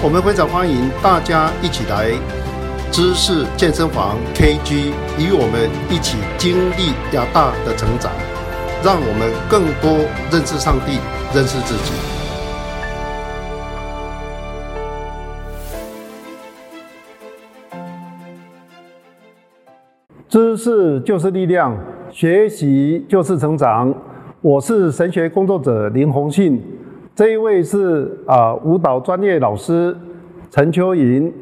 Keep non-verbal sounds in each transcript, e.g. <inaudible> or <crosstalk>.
我们非常欢迎大家一起来知识健身房 KG，与我们一起经历亚大的成长，让我们更多认识上帝，认识自己。知识就是力量，学习就是成长。我是神学工作者林宏信，这一位是啊舞蹈专业老师陈秋莹。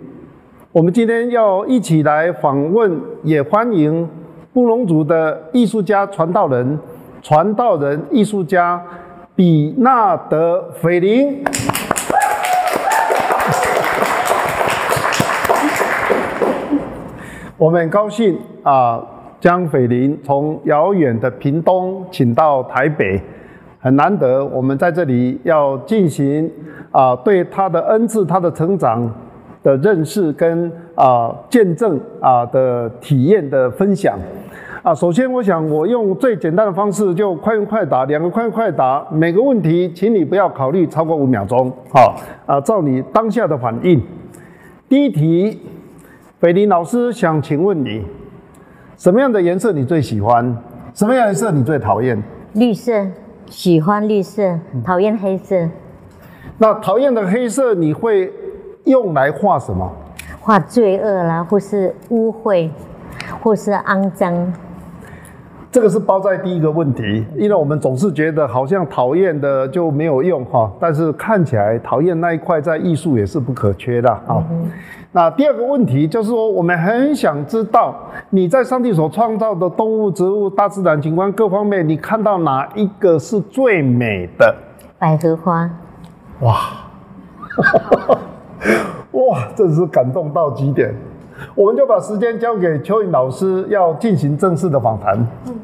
我们今天要一起来访问，也欢迎布隆族的艺术家、传道人、传道人艺术家比纳德·斐林。我们很高兴啊，将斐林从遥远的屏东请到台北，很难得。我们在这里要进行啊，对他的恩赐、他的成长的认识跟啊见证啊的体验的分享啊。首先，我想我用最简单的方式，就快问快答，两个快问快答，每个问题，请你不要考虑超过五秒钟，好啊，照你当下的反应。第一题。北林老师想请问你，什么样的颜色你最喜欢？什么样颜色你最讨厌？绿色，喜欢绿色，讨厌黑色。那讨厌的黑色你会用来画什么？画罪恶啦，或是污秽，或是肮脏。这个是包在第一个问题，因为我们总是觉得好像讨厌的就没有用哈，但是看起来讨厌那一块在艺术也是不可缺的啊。那第二个问题就是说，我们很想知道你在上帝所创造的动物、植物、大自然景观各方面，你看到哪一个是最美的？百合花。哇，<laughs> 哇，真是感动到极点。我们就把时间交给邱颖老师，要进行正式的访谈。嗯，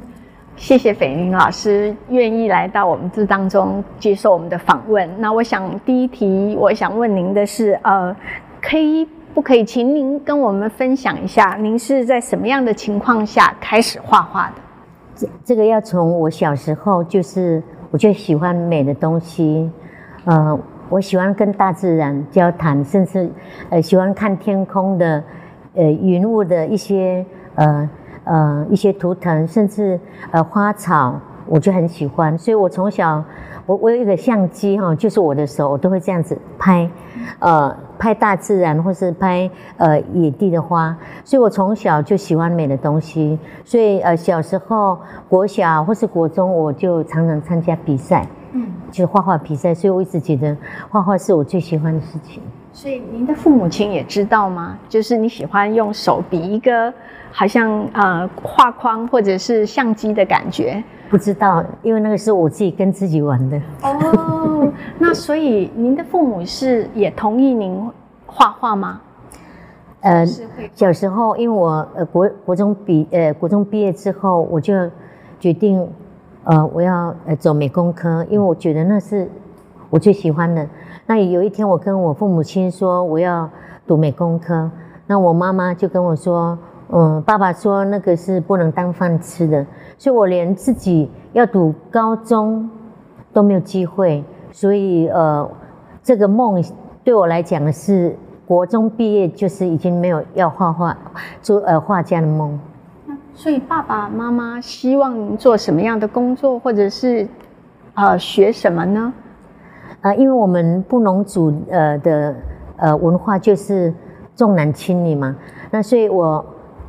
谢谢斐云老师愿意来到我们这当中接受我们的访问。那我想第一题，我想问您的是，呃，可以。不可以，请您跟我们分享一下，您是在什么样的情况下开始画画的？这这个要从我小时候，就是我就喜欢美的东西，呃，我喜欢跟大自然交谈，甚至呃喜欢看天空的呃云雾的一些呃呃一些图腾，甚至呃花草，我就很喜欢。所以我从小，我我有一个相机哈，就是我的手，我都会这样子拍。呃，拍大自然或是拍呃野地的花，所以我从小就喜欢美的东西。所以呃，小时候国小或是国中，我就常常参加比赛，嗯，就是画画比赛。所以我一直觉得画画是我最喜欢的事情。所以您的父母亲也知道吗？就是你喜欢用手比一个好像呃画框或者是相机的感觉。不知道，因为那个是我自己跟自己玩的。哦，那所以您的父母是也同意您画画吗？呃，小时候，因为我呃国国中毕呃国中毕业之后，我就决定呃我要呃走美工科，因为我觉得那是我最喜欢的。那有一天，我跟我父母亲说我要读美工科，那我妈妈就跟我说。嗯，爸爸说那个是不能当饭吃的，所以我连自己要读高中都没有机会，所以呃，这个梦对我来讲是国中毕业就是已经没有要画画做呃画家的梦。所以爸爸妈妈希望做什么样的工作，或者是呃学什么呢？呃，因为我们布农族呃的呃文化就是重男轻女嘛，那所以我。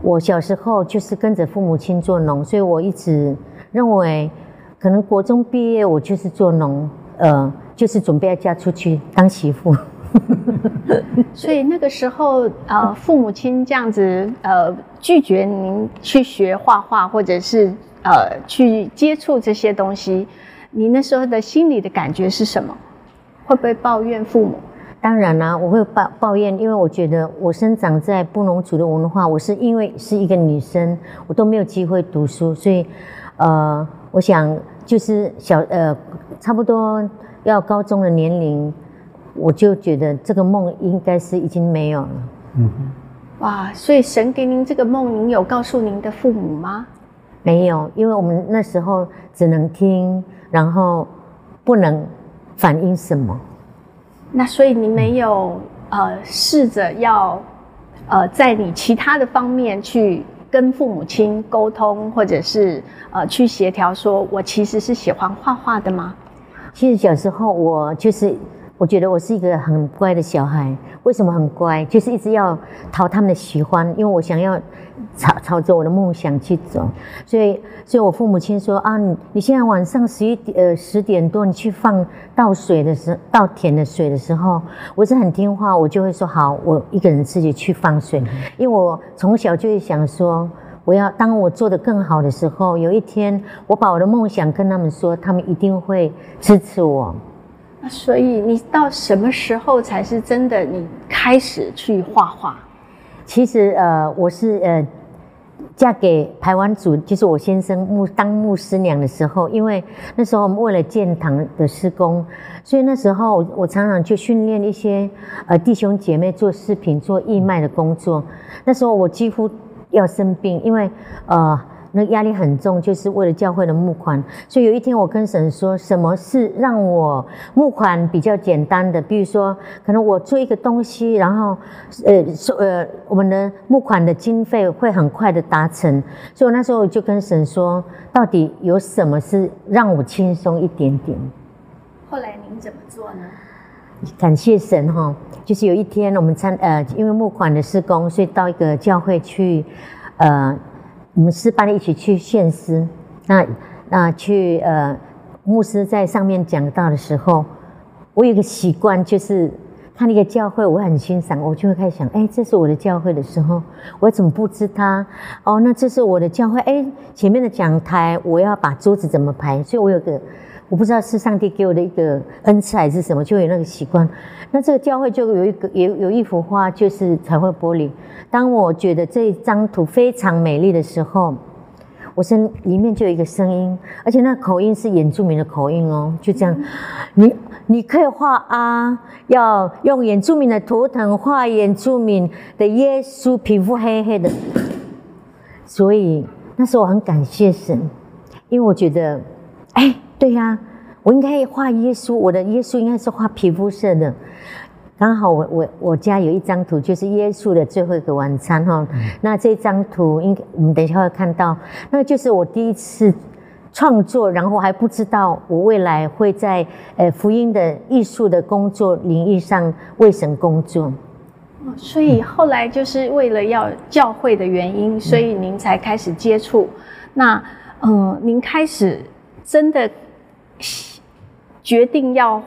我小时候就是跟着父母亲做农，所以我一直认为，可能国中毕业我就是做农，呃，就是准备要嫁出去当媳妇。<laughs> 所以那个时候，呃，父母亲这样子，呃，拒绝您去学画画，或者是呃去接触这些东西，你那时候的心理的感觉是什么？会不会抱怨父母？当然啦、我会抱抱怨，因为我觉得我生长在布农族的文化，我是因为是一个女生，我都没有机会读书，所以，呃，我想就是小呃，差不多要高中的年龄，我就觉得这个梦应该是已经没有了。嗯哼哇，所以神给您这个梦，您有告诉您的父母吗？没有，因为我们那时候只能听，然后不能反映什么。那所以你没有呃试着要呃在你其他的方面去跟父母亲沟通，或者是呃去协调，说我其实是喜欢画画的吗？其实小时候我就是，我觉得我是一个很乖的小孩。为什么很乖？就是一直要讨他们的喜欢，因为我想要朝朝着我的梦想去走。所以，所以我父母亲说啊，你你现在晚上十一点呃十点多，你去放倒水的时倒田的水的时候，我是很听话，我就会说好，我一个人自己去放水，因为我从小就会想说。我要当我做的更好的时候，有一天我把我的梦想跟他们说，他们一定会支持我。所以你到什么时候才是真的你开始去画画？其实呃，我是呃嫁给台湾族，就是我先生牧当牧师娘的时候，因为那时候我们为了建堂的施工，所以那时候我我常常去训练一些呃弟兄姐妹做视频、做义卖的工作。那时候我几乎要生病，因为呃。那压力很重，就是为了教会的募款。所以有一天我跟神说，什么是让我募款比较简单的？比如说，可能我做一个东西，然后呃收呃我们的募款的经费会很快的达成。所以我那时候就跟神说，到底有什么是让我轻松一点点？后来您怎么做呢？感谢神哈，就是有一天我们参呃，因为募款的施工，所以到一个教会去，呃，我们师班一起去献诗。那那去呃，牧师在上面讲到的时候，我有一个习惯，就是看那个教会，我很欣赏，我就会开始想，哎，这是我的教会的时候，我怎么布置它？哦，那这是我的教会，哎，前面的讲台，我要把桌子怎么排？所以我有个。我不知道是上帝给我的一个恩赐还是什么，就有那个习惯。那这个教会就有一个有有一幅画，就是彩绘玻璃。当我觉得这一张图非常美丽的时候，我身里面就有一个声音，而且那口音是原住民的口音哦，就这样，你你可以画啊，要用原住民的图腾画原住民的耶稣，皮肤黑黑的。所以那时候我很感谢神，因为我觉得，哎。对呀、啊，我应该画耶稣，我的耶稣应该是画皮肤色的。刚好我我我家有一张图，就是耶稣的最后一个晚餐哈。嗯、那这张图应该我们等一下会看到，那个就是我第一次创作，然后还不知道我未来会在呃福音的艺术的工作领域上为神工作。所以后来就是为了要教会的原因，所以您才开始接触。那嗯、呃，您开始真的。决定要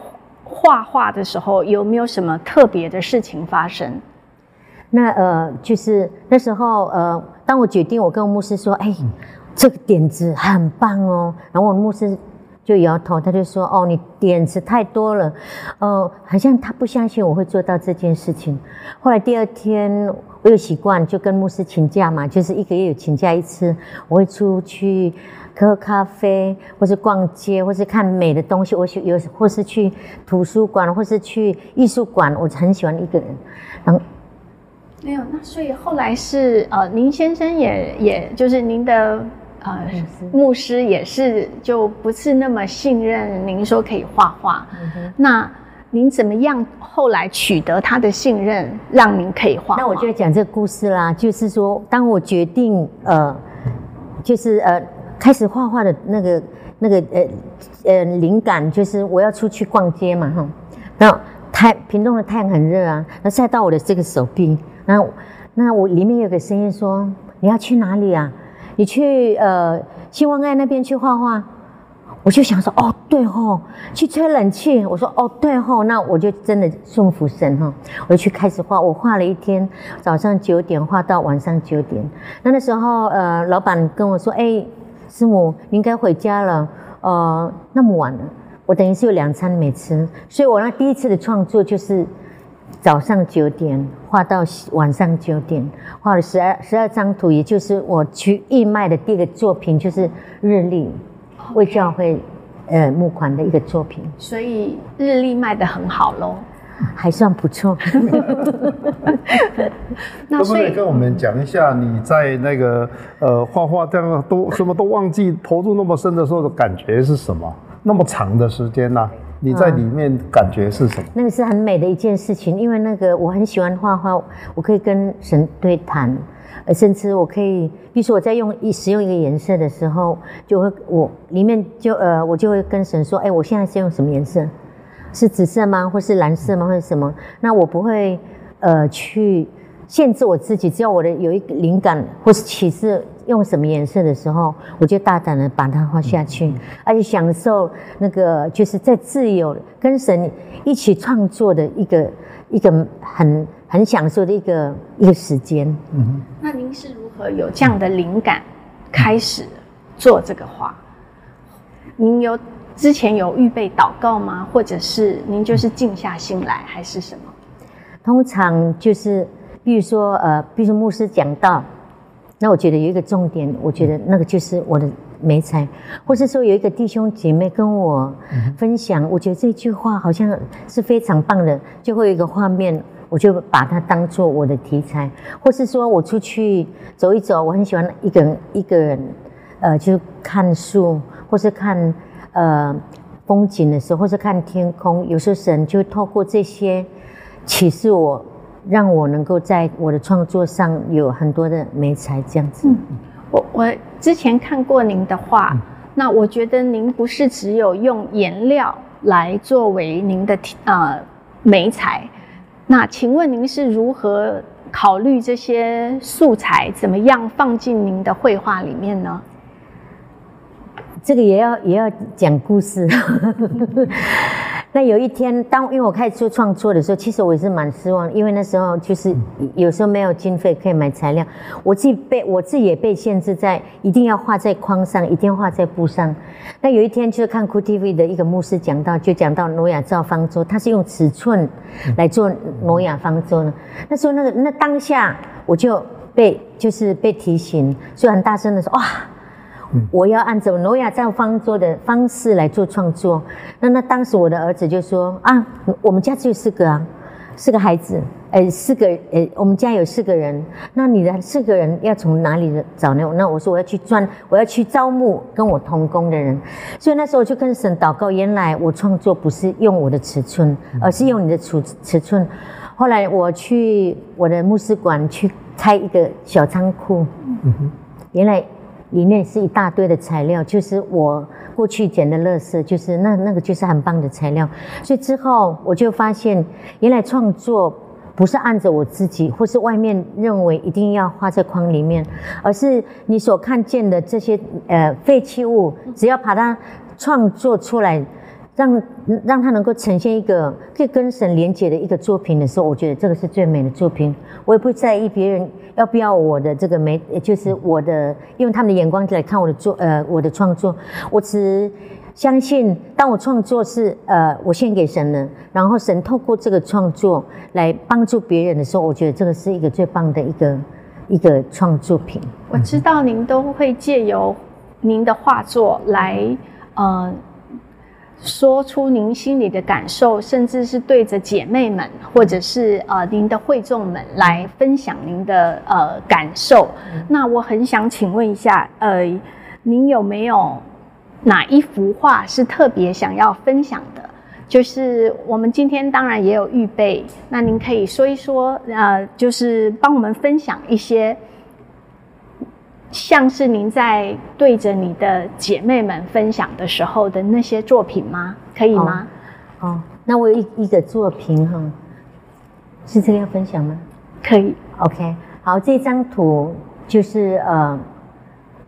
画画的时候，有没有什么特别的事情发生？那呃，就是那时候呃，当我决定，我跟牧师说：“哎，这个点子很棒哦。”然后我牧师就摇头，他就说：“哦，你点子太多了，呃，好像他不相信我会做到这件事情。”后来第二天，我有习惯就跟牧师请假嘛，就是一个月有请假一次，我会出去。喝咖啡，或是逛街，或是看美的东西。我喜有，或是去图书馆，或是去艺术馆。我很喜欢一个人。然后没有，那所以后来是呃，您先生也也就是您的呃牧师也是就不是那么信任您说可以画画。嗯、那您怎么样后来取得他的信任，让您可以画？那我就讲这个故事啦，就是说，当我决定呃，就是呃。开始画画的那个那个呃呃灵感就是我要出去逛街嘛哈，然后太屏东的太阳很热啊，那晒到我的这个手臂，那那我里面有个声音说你要去哪里啊？你去呃新望爱那边去画画，我就想说哦对吼，去吹冷气，我说哦对吼，那我就真的顺服神哈，我就去开始画，我画了一天，早上九点画到晚上九点，那那时候呃老板跟我说哎。师母，你应该回家了。呃，那么晚了，我等于是有两餐没吃，所以我那第一次的创作就是早上九点画到晚上九点，画了十二十二张图，也就是我去义卖的第一个作品，就是日历，为教会呃募款的一个作品，所以日历卖得很好喽。还算不错。<laughs> 可不可以跟我们讲一下你在那个呃画画这样都什么都忘记投入那么深的时候的感觉是什么？那么长的时间呢、你在里面感觉是什么？那个是很美的一件事情，因为那个我很喜欢画画，我可以跟神对谈，呃，甚至我可以，比如说我在用一使用一个颜色的时候，就会我里面就呃我就会跟神说，哎，我现在是用什么颜色？是紫色吗？或是蓝色吗？或者什么？那我不会呃去限制我自己，只要我的有一个灵感或是启示用什么颜色的时候，我就大胆的把它画下去，而且享受那个就是在自由跟神一起创作的一个一个很很享受的一个一个时间。那您是如何有这样的灵感开始做这个画？您有之前有预备祷告吗？或者是您就是静下心来，还是什么？通常就是，比如说呃，比如说牧师讲到，那我觉得有一个重点，我觉得那个就是我的美彩，或是说有一个弟兄姐妹跟我分享，我觉得这句话好像是非常棒的，就会有一个画面。我就把它当做我的题材，或是说我出去走一走，我很喜欢一个人一个人，呃，就看树，或是看呃风景的时候，或是看天空，有时候神就透过这些启示我，让我能够在我的创作上有很多的美才，这样子。我我之前看过您的画，那我觉得您不是只有用颜料来作为您的题呃美彩，那请问您是如何考虑这些素材怎么样放进您的绘画里面呢？这个也要也要讲故事。那有一天，当因为我开始做创作的时候，其实我也是蛮失望，因为那时候就是有时候没有经费可以买材料，我自己被我自己也被限制在一定要画在框上，一定要画在布上。那有一天就是看 Q TV 的一个牧师讲到，就讲到挪亚造方舟，他是用尺寸来做挪亚方舟呢。那时候那个那当下我就被就是被提醒，所以很大声的说哇。我要按照挪亚造方舟的方式来做创作。那那当时我的儿子就说啊，我们家只有四个啊，四个孩子，呃，四个呃，我们家有四个人，那你的四个人要从哪里找呢？那我说我要去赚，我要去招募跟我同工的人。所以那时候我就跟神祷告，原来我创作不是用我的尺寸，而是用你的尺尺寸。后来我去我的牧师馆去开一个小仓库，原来。里面是一大堆的材料，就是我过去捡的垃圾，就是那那个就是很棒的材料。所以之后我就发现，原来创作不是按着我自己或是外面认为一定要画在框里面，而是你所看见的这些呃废弃物，只要把它创作出来，让让它能够呈现一个可以跟神连接的一个作品的时候，我觉得这个是最美的作品。我也不在意别人要不要我的这个美，就是我的用他们的眼光来看我的作呃我的创作，我只相信当我创作是呃我献给神了，然后神透过这个创作来帮助别人的时候，我觉得这个是一个最棒的一个一个创作品。我知道您都会借由您的画作来呃。说出您心里的感受，甚至是对着姐妹们，或者是呃您的会众们来分享您的呃感受。那我很想请问一下，呃，您有没有哪一幅画是特别想要分享的？就是我们今天当然也有预备，那您可以说一说，呃，就是帮我们分享一些。像是您在对着你的姐妹们分享的时候的那些作品吗？可以吗？哦，哦那我有一一个作品哈，是这个要分享吗？可以。OK，好，这张图就是呃，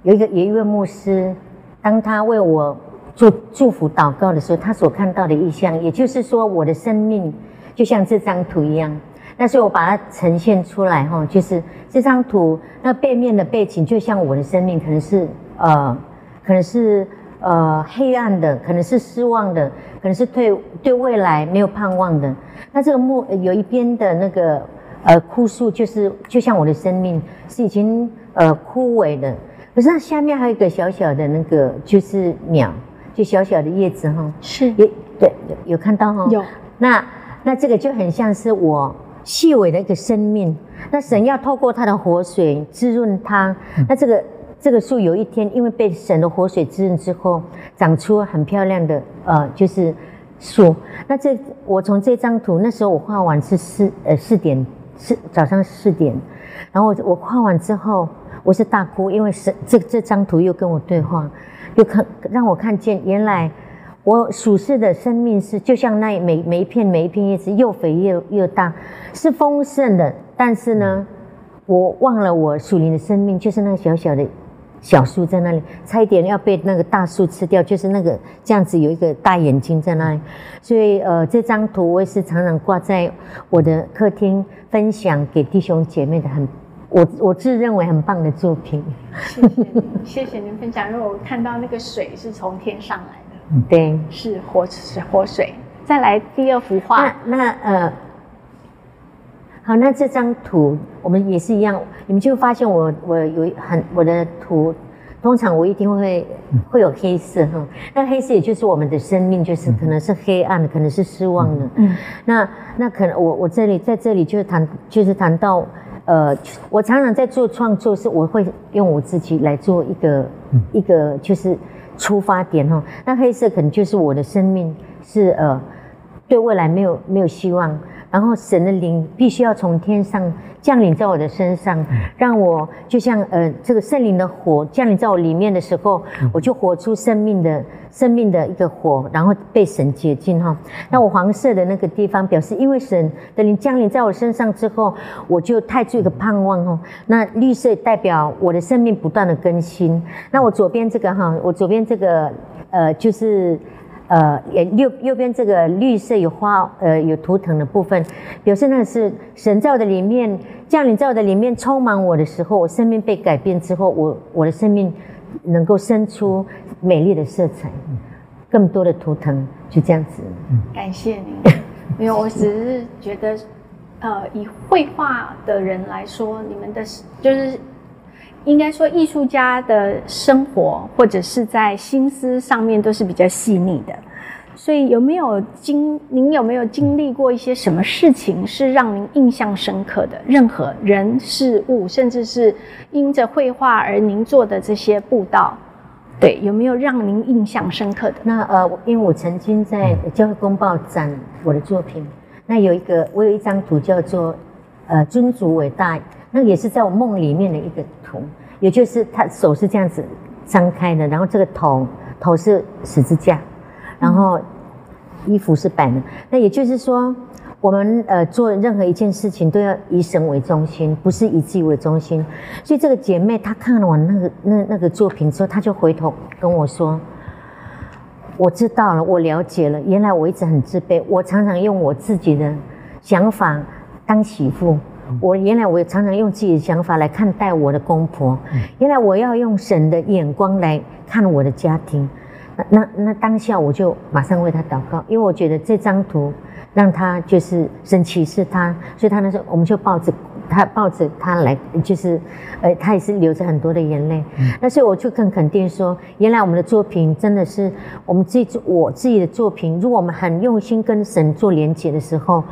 有一个有一位牧师，当他为我做祝福祷告的时候，他所看到的意象，也就是说，我的生命就像这张图一样。那所以我把它呈现出来哈，就是这张图那背面的背景，就像我的生命，可能是呃，可能是呃黑暗的，可能是失望的，可能是对对未来没有盼望的。那这个木有一边的那个呃枯树，就是就像我的生命是已经呃枯萎的，可是它下面还有一个小小的那个就是鸟，就小小的叶子哈，是。也对有有看到哈，有。那那这个就很像是我细微的一个生命，那神要透过他的活水滋润它，那这个这个树有一天因为被神的活水滋润之后，长出很漂亮的呃就是树。那这我从这张图那时候我画完是四呃四点四早上四点，然后我我画完之后我是大哭，因为神这这张图又跟我对话，又看让我看见原来。我属世的生命是就像那每每一片每一片叶子，又肥又又大，是丰盛的。但是呢，我忘了我属灵的生命就是那小小的小树在那里，差一点要被那个大树吃掉，就是那个这样子有一个大眼睛在那里。所以呃，这张图我也是常常挂在我的客厅，分享给弟兄姐妹的，很我我自认为很棒的作品。谢谢您，<laughs> 谢谢您分享。因为我看到那个水是从天上来的。对，是活是活水。再来第二幅画，那那呃，好，那这张图我们也是一样，你们就发现我我有很我的图，通常我一定会会有黑色哈，那黑色也就是我们的生命，就是可能是黑暗的，可能是失望的。嗯，那那可能我我这里在这里就谈就是谈到呃，我常常在做创作，是我会用我自己来做一个一个就是。出发点哈，那黑色可能就是我的生命是呃，对未来没有没有希望，然后神的灵必须要从天上降临在我的身上，让我就像呃这个圣灵的火降临在我里面的时候，我就活出生命的。生命的一个火，然后被神洁净哈。那我黄色的那个地方表示，因为神的灵降临在我身上之后，我就太出一个盼望哦。那绿色代表我的生命不断的更新。那我左边这个哈，我左边这个呃就是呃右右边这个绿色有花呃有图腾的部分，表示那是神在我的里面降临在我的里面充满我的时候，我生命被改变之后，我我的生命能够生出。美丽的色彩，更多的图腾，就这样子。感谢您，没有，我只是觉得，呃，以绘画的人来说，你们的就是应该说艺术家的生活，或者是在心思上面都是比较细腻的。所以有没有经，您有没有经历过一些什么事情是让您印象深刻的？任何人事物，甚至是因着绘画而您做的这些布道。对，有没有让您印象深刻的？那呃，因为我曾经在教会公报展我的作品，那有一个我有一张图叫做呃尊主伟大，那也是在我梦里面的一个图，也就是他手是这样子张开的，然后这个头头是十字架，然后衣服是白的，那也就是说。我们呃做任何一件事情都要以神为中心，不是以自己为中心。所以这个姐妹她看了我那个那那个作品之后，她就回头跟我说：“我知道了，我了解了。原来我一直很自卑，我常常用我自己的想法当媳妇。我原来我也常常用自己的想法来看待我的公婆。原来我要用神的眼光来看我的家庭。那那那当下我就马上为他祷告，因为我觉得这张图。”让他就是神启示他，所以他那时候我们就抱着他抱着他来，就是，呃，他也是流着很多的眼泪。那所以我就更肯定说，原来我们的作品真的是我们自己我自己的作品。如果我们很用心跟神做连接的时候，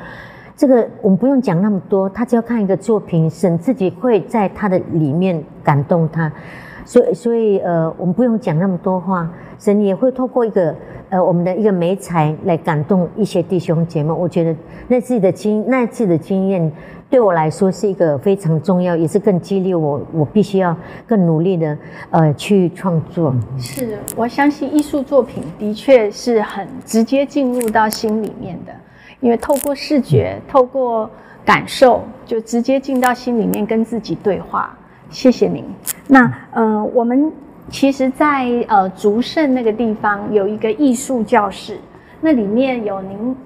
这个我们不用讲那么多，他只要看一个作品，神自己会在他的里面感动他。所以所以呃，我们不用讲那么多话，神也会透过一个。呃，我们的一个美才来感动一些弟兄姐妹，我觉得那次的经那次的经验对我来说是一个非常重要，也是更激励我，我必须要更努力的呃去创作。是，我相信艺术作品的确是很直接进入到心里面的，因为透过视觉，透过感受，就直接进到心里面跟自己对话。谢谢您。那呃，我们。其实，在呃竹盛那个地方有一个艺术教室，那里面有您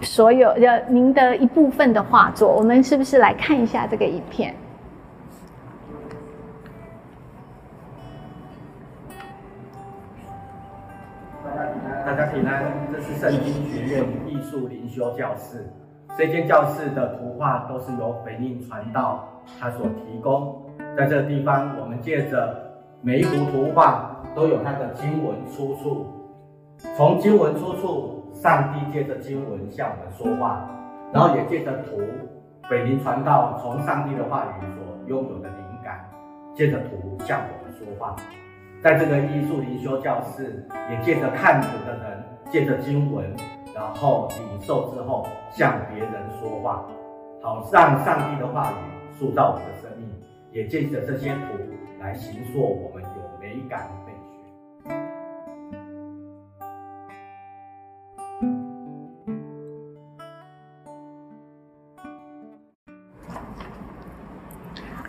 所有的您的一部分的画作。我们是不是来看一下这个影片？大家平安，这是圣经学院艺术灵修教室。这间教室的图画都是由北印传道他所提供。在这地方，我们借着每一幅图画都有它的经文出处，从经文出处，上帝借着经文向我们说话，然后也借着图，北林传道从上帝的话语所拥有的灵感，借着图向我们说话。在这个艺术灵修教室，也借着看图的人，借着经文，然后领受之后向别人说话，好让上帝的话语塑造我们的生命，也借着这些图来形塑我们有美感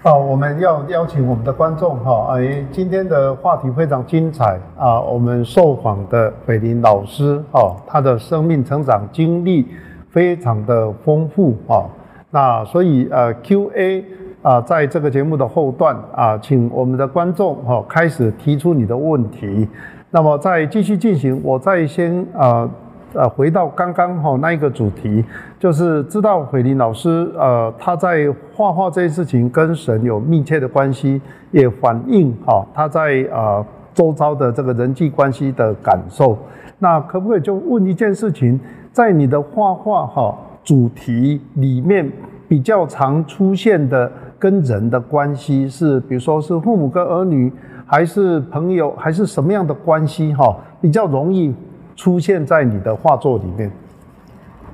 啊，我们要邀请我们的观众哈，哎，今天的话题非常精彩啊。我们受访的斐林老师哈，他的生命成长经历非常的丰富啊。那所以呃，Q&A 啊，在这个节目的后段啊，请我们的观众哈开始提出你的问题。那么在继续进行，我再先啊。呃回到刚刚哈那一个主题，就是知道慧林老师呃他在画画这件事情跟神有密切的关系，也反映哈他在呃周遭的这个人际关系的感受。那可不可以就问一件事情，在你的画画哈主题里面比较常出现的跟人的关系是，比如说是父母跟儿女，还是朋友，还是什么样的关系哈比较容易？出现在你的画作里面，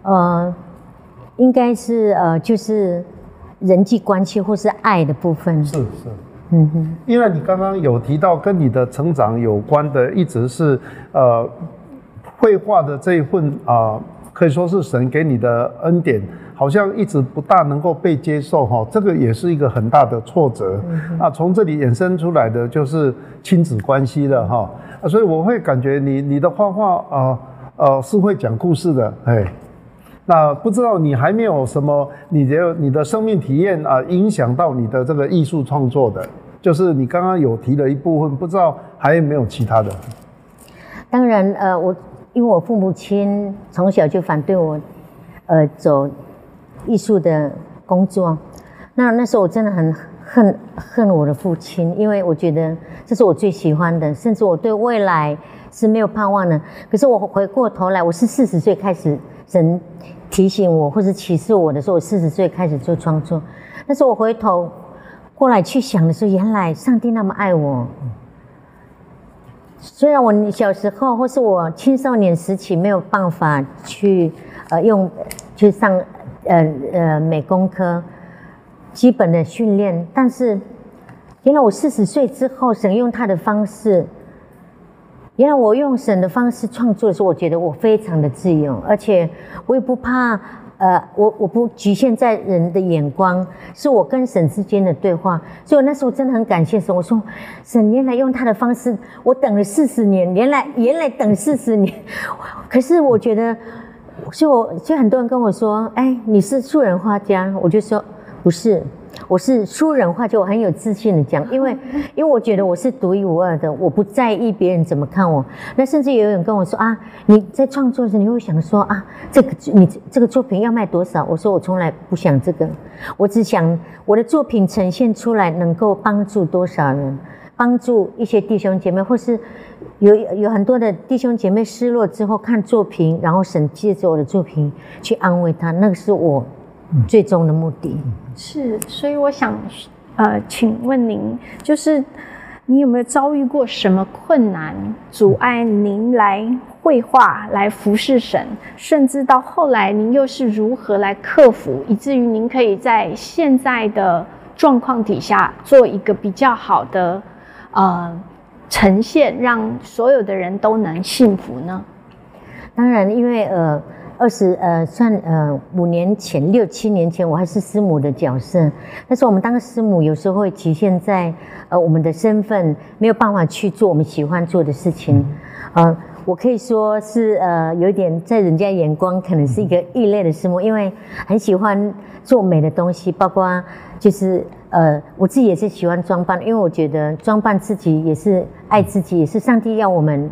呃，应该是呃，就是人际关系或是爱的部分。是是，嗯哼，因为你刚刚有提到跟你的成长有关的，一直是呃，绘画的这一份啊，可以说是神给你的恩典，好像一直不大能够被接受哈，这个也是一个很大的挫折。啊，从这里衍生出来的就是亲子关系了哈。所以我会感觉你你的画画啊呃是会讲故事的哎，那不知道你还没有什么你的你的生命体验啊影响到你的这个艺术创作的，就是你刚刚有提了一部分，不知道还有没有其他的？当然呃我因为我父母亲从小就反对我呃走艺术的工作，那那时候我真的很。恨恨我的父亲，因为我觉得这是我最喜欢的，甚至我对未来是没有盼望的。可是我回过头来，我是四十岁开始神提醒我或者启示我的时候，我四十岁开始做创作。但是我回头过来去想的时候，原来上帝那么爱我。虽然我小时候或是我青少年时期没有办法去呃用去上呃呃美工科。基本的训练，但是原来我四十岁之后，神用他的方式，原来我用神的方式创作的时候，我觉得我非常的自由，而且我也不怕，呃，我我不局限在人的眼光，是我跟神之间的对话，所以我那时候真的很感谢神。我说，神原来用他的方式，我等了四十年，原来原来等四十年，<laughs> 可是我觉得，所以我所以很多人跟我说，哎，你是素人画家，我就说。不是，我是说人话，就我很有自信的讲，因为 <laughs> 因为我觉得我是独一无二的，我不在意别人怎么看我。那甚至有人跟我说啊，你在创作时你会想说啊，这个你这个作品要卖多少？我说我从来不想这个，我只想我的作品呈现出来能够帮助多少人，帮助一些弟兄姐妹，或是有有很多的弟兄姐妹失落之后看作品，然后神借着我的作品去安慰他，那个是我最终的目的。是，所以我想，呃，请问您，就是你有没有遭遇过什么困难，阻碍您来绘画、来服侍神，甚至到后来您又是如何来克服，以至于您可以在现在的状况底下做一个比较好的呃呈现，让所有的人都能幸福呢？当然，因为呃。二十呃，算呃五年前六七年前，我还是师母的角色。但是我们当师母有时候会局限在呃我们的身份没有办法去做我们喜欢做的事情。呃，我可以说是呃有一点在人家眼光可能是一个异类的师母，因为很喜欢做美的东西，包括就是呃我自己也是喜欢装扮，因为我觉得装扮自己也是爱自己，也是上帝要我们。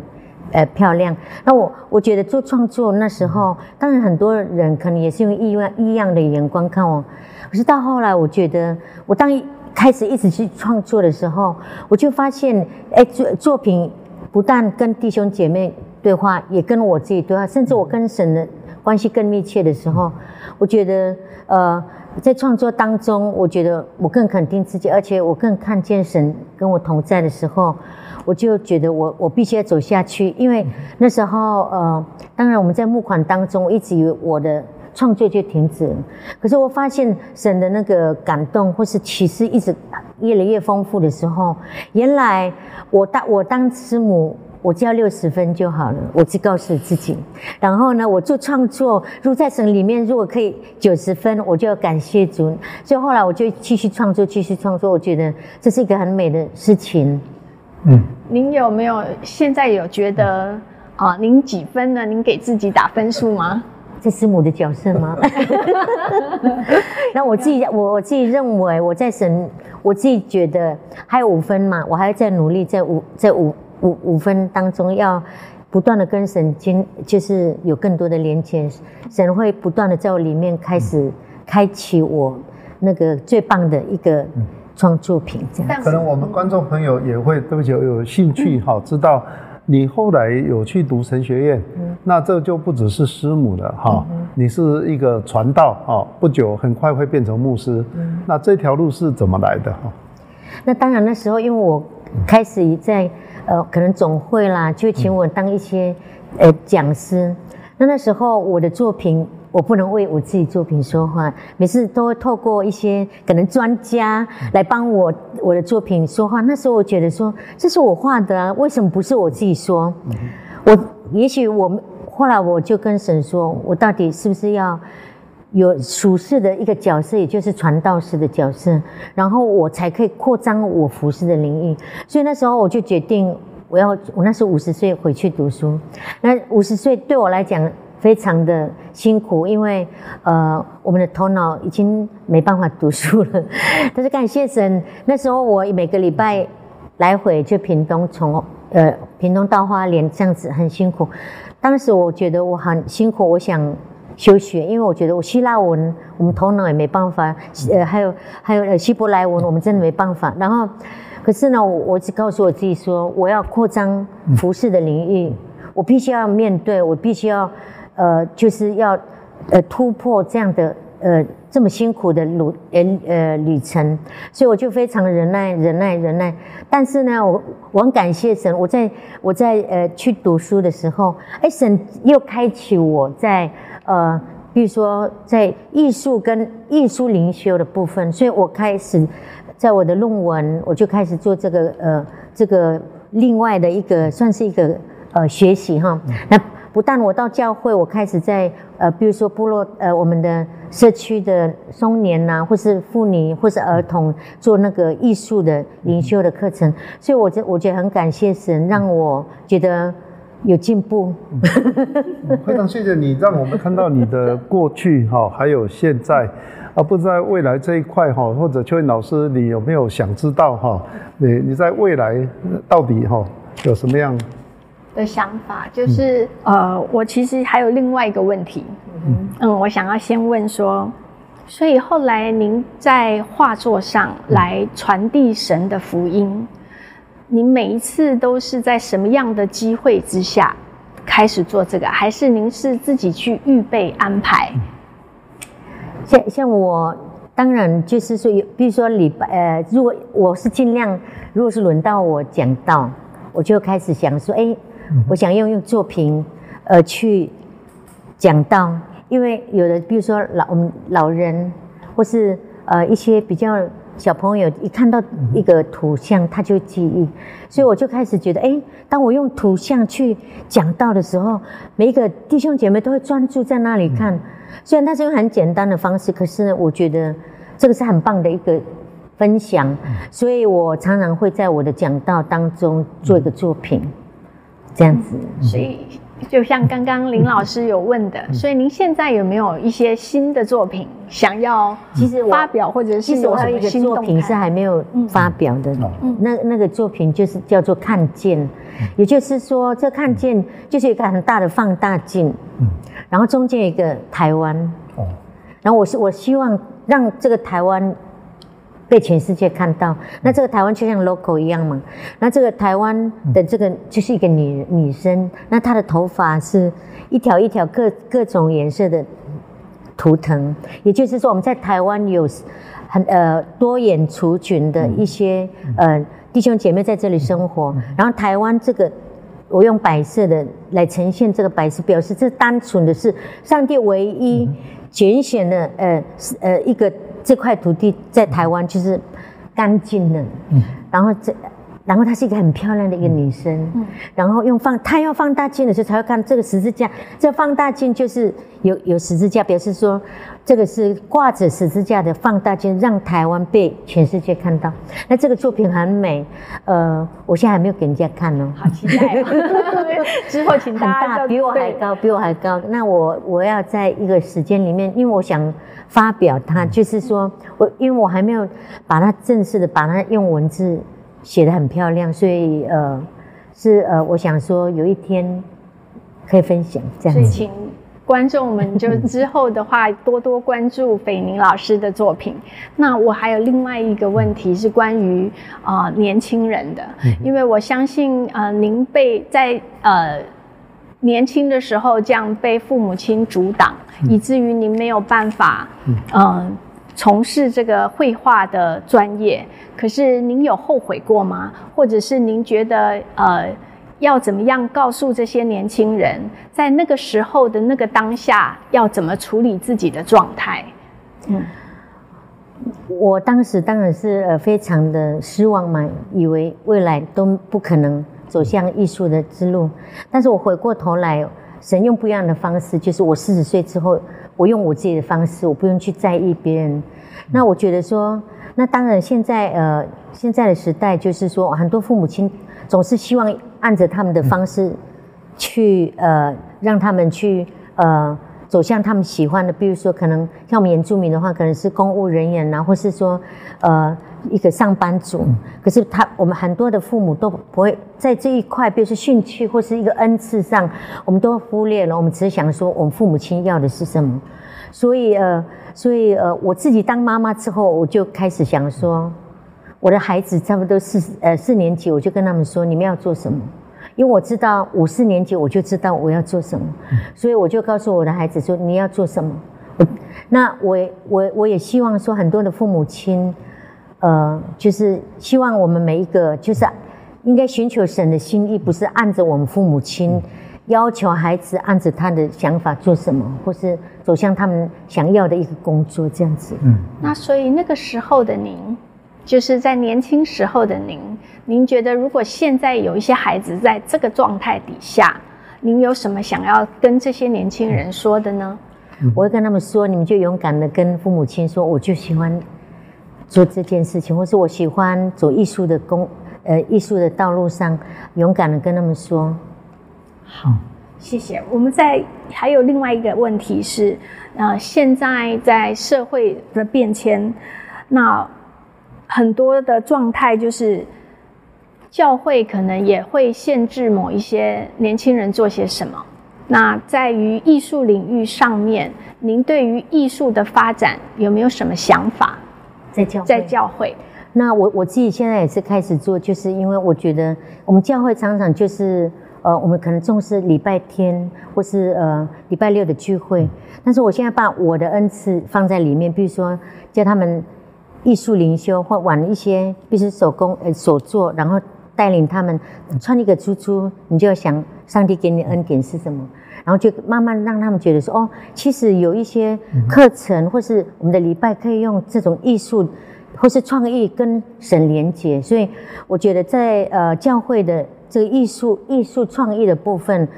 呃漂亮。那我我觉得做创作那时候，当然很多人可能也是用异样异样的眼光看我，可是到后来，我觉得我当开始一直去创作的时候，我就发现，哎，作作品不但跟弟兄姐妹对话，也跟我自己对话，甚至我跟神的关系更密切的时候，我觉得，呃。在创作当中，我觉得我更肯定自己，而且我更看见神跟我同在的时候，我就觉得我我必须要走下去。因为那时候，呃，当然我们在募款当中，我一直以为我的创作就停止了。可是我发现神的那个感动或是启示一直越来越丰富的时候，原来我当我当师母。我只要六十分就好了，我只告诉自己。然后呢，我做创作，如果在省里面如果可以九十分，我就要感谢主。所以后来我就继续创作，继续创作。我觉得这是一个很美的事情。嗯，您有没有现在有觉得啊？您几分呢？您给自己打分数吗？这是我的角色吗？<laughs> 那我自己，我我自己认为我在神，我自己觉得还有五分嘛，我还要再努力，在五在五。五五分当中要不断的跟神经，就是有更多的连接，神会不断的在我里面开始开启我那个最棒的一个创作品。这样，可能我们观众朋友也会对不起有兴趣哈，知道你后来有去读神学院，那这就不只是师母了哈，你是一个传道哈，不久很快会变成牧师，那这条路是怎么来的哈？那当然那时候因为我开始在。呃，可能总会啦，就请我当一些呃讲师。那那时候我的作品，我不能为我自己作品说话，每次都会透过一些可能专家来帮我我的作品说话。那时候我觉得说，这是我画的啊，为什么不是我自己说？我也许我后来我就跟神说，我到底是不是要？有属世的一个角色，也就是传道士的角色，然后我才可以扩张我服饰的领域。所以那时候我就决定，我要我那时候五十岁回去读书。那五十岁对我来讲非常的辛苦，因为呃我们的头脑已经没办法读书了。<laughs> 但是感谢神，那时候我每个礼拜来回就屏东，从呃屏东到花莲这样子很辛苦。当时我觉得我很辛苦，我想。休学，因为我觉得我希腊文我们头脑也没办法，呃，还有还有呃希伯来文我们真的没办法。然后，可是呢，我我只告诉我自己说，我要扩张服饰的领域，我必须要面对，我必须要，呃，就是要，呃，突破这样的呃这么辛苦的路呃呃旅程。所以我就非常忍耐忍耐忍耐。但是呢，我我很感谢神，我在我在呃去读书的时候，哎，神又开启我在。呃，比如说在艺术跟艺术灵修的部分，所以我开始在我的论文，我就开始做这个呃这个另外的一个算是一个呃学习哈。那不但我到教会，我开始在呃比如说部落呃我们的社区的松年呐，或是妇女或是儿童做那个艺术的灵修的课程，所以我觉我觉得很感谢神，让我觉得。有进步，非常谢谢你，让我们看到你的过去哈，还有现在，啊，不知道未来这一块哈，或者邱云老师，你有没有想知道哈？你你在未来到底哈有什么样的想法？就是呃，我其实还有另外一个问题，嗯，我想要先问说，所以后来您在画作上来传递神的福音。您每一次都是在什么样的机会之下开始做这个？还是您是自己去预备安排？像像我，当然就是说，比如说礼拜，呃，如果我是尽量，如果是轮到我讲到，我就开始想说，哎，我想要用作品，呃，去讲到，因为有的，比如说老我们老人，或是呃一些比较。小朋友一看到一个图像，他就记忆，所以我就开始觉得，哎，当我用图像去讲到的时候，每一个弟兄姐妹都会专注在那里看。虽然它是用很简单的方式，可是呢，我觉得这个是很棒的一个分享。所以我常常会在我的讲道当中做一个作品，这样子。所以就像刚刚林老师有问的，所以您现在有没有一些新的作品想要其实我发表，或者是其实我还有一个新作品是态？还没有发表的，嗯。那那个作品就是叫做看见，也就是说这看见就是一个很大的放大镜，然后中间有一个台湾，哦，然后我是我希望让这个台湾被全世界看到。那这个台湾就像 logo 一样嘛。那这个台湾的这个就是一个女女生，那她的头发是一条一条各各种颜色的图腾，也就是说我们在台湾有很呃多眼族群的一些呃弟兄姐妹在这里生活，然后台湾这个。我用白色的来呈现这个白色，表示这单纯的是上帝唯一拣选的呃是呃一个这块土地在台湾就是干净的，然后这。然后她是一个很漂亮的一个女生，然后用放她要放大镜的时候才会看这个十字架，这放大镜就是有有十字架，表示说这个是挂着十字架的放大镜，让台湾被全世界看到。那这个作品很美，呃，我现在还没有给人家看哦，好期待哦！<laughs> 之后请很大家大，比我还高，比我还高。那我我要在一个时间里面，因为我想发表它，就是说我因为我还没有把它正式的把它用文字写的很漂亮，所以呃是呃我想说有一天可以分享这样子。所以请观众们就之后的话多多关注斐宁老师的作品。那我还有另外一个问题是关于啊、呃年轻人的，因为我相信呃您被在呃年轻的时候这样被父母亲阻挡，以至于您没有办法嗯、呃从事这个绘画的专业。可是您有后悔过吗？或者是您觉得呃？要怎么样告诉这些年轻人，在那个时候的那个当下，要怎么处理自己的状态？嗯我当时当然是呃非常的失望嘛，以为未来都不可能走向艺术的之路。但是我回过头来，神用不一样的方式，就是我四十岁之后，我用我自己的方式，我不用去在意别人。那我觉得说，那当然现在呃现在的时代，就是说很多父母亲总是希望按着他们的方式去呃让他们去呃走向他们喜欢的，比如说可能像我们原住民的话，可能是公务人员啊，或是说呃一个上班族。可是他我们很多的父母都不会在这一块，比如说兴趣或是一个恩赐上，我们都忽略了。我们只是想说，我们父母亲要的是什么。所以呃，所以呃，我自己当妈妈之后，我就开始想说，我的孩子差不多四呃四年级，我就跟他们说，你们要做什么。因为我知道五四年级我就知道我要做什么，所以我就告诉我的孩子说你要做什么。我那我也我我也希望说很多的父母亲，呃，就是希望我们每一个就是应该寻求神的心意，不是按着我们父母亲要求孩子按着他的想法做什么，或是走向他们想要的一个工作这样子。嗯那所以那个时候的您，就是在年轻时候的您，您觉得如果现在有一些孩子在这个状态底下，您有什么想要跟这些年轻人说的呢？我会跟他们说，你们就勇敢的跟父母亲说，我就喜欢做这件事情，或是我喜欢走艺术的工，呃，艺术的道路上，勇敢的跟他们说。好谢谢。我们在还有另外一个问题是，呃，现在在社会的变迁，那很多的状态就是，教会可能也会限制某一些年轻人做些什么。那在于艺术领域上面，您对于艺术的发展有没有什么想法？在教会在教会，那我我自己现在也是开始做，就是因为我觉得我们教会常常就是呃，我们可能重视礼拜天或是呃礼拜六的聚会，但是我现在把我的恩赐放在里面，比如说叫他们艺术灵修或玩一些，比如手工呃手作，然后带领他们穿一个珠珠，你就要想上帝给你的恩典是什么。然后就慢慢让他们觉得说，哦，其实有一些课程或是我们的礼拜可以用这种艺术或是创意跟神连接，所以我觉得在呃教会的这个艺术艺术创意的部分，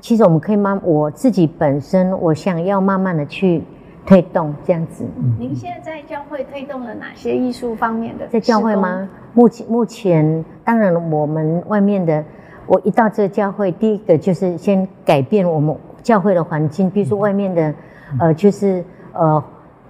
其实我们可以慢我自己本身我想要慢慢的去推动这样子。您现在在教会推动了哪些艺术方面的？在教会？吗？目前目前，当然我们外面的我一到这个教会，第一个就是先改变我们教会的环境，比如说外面的，呃，就是呃，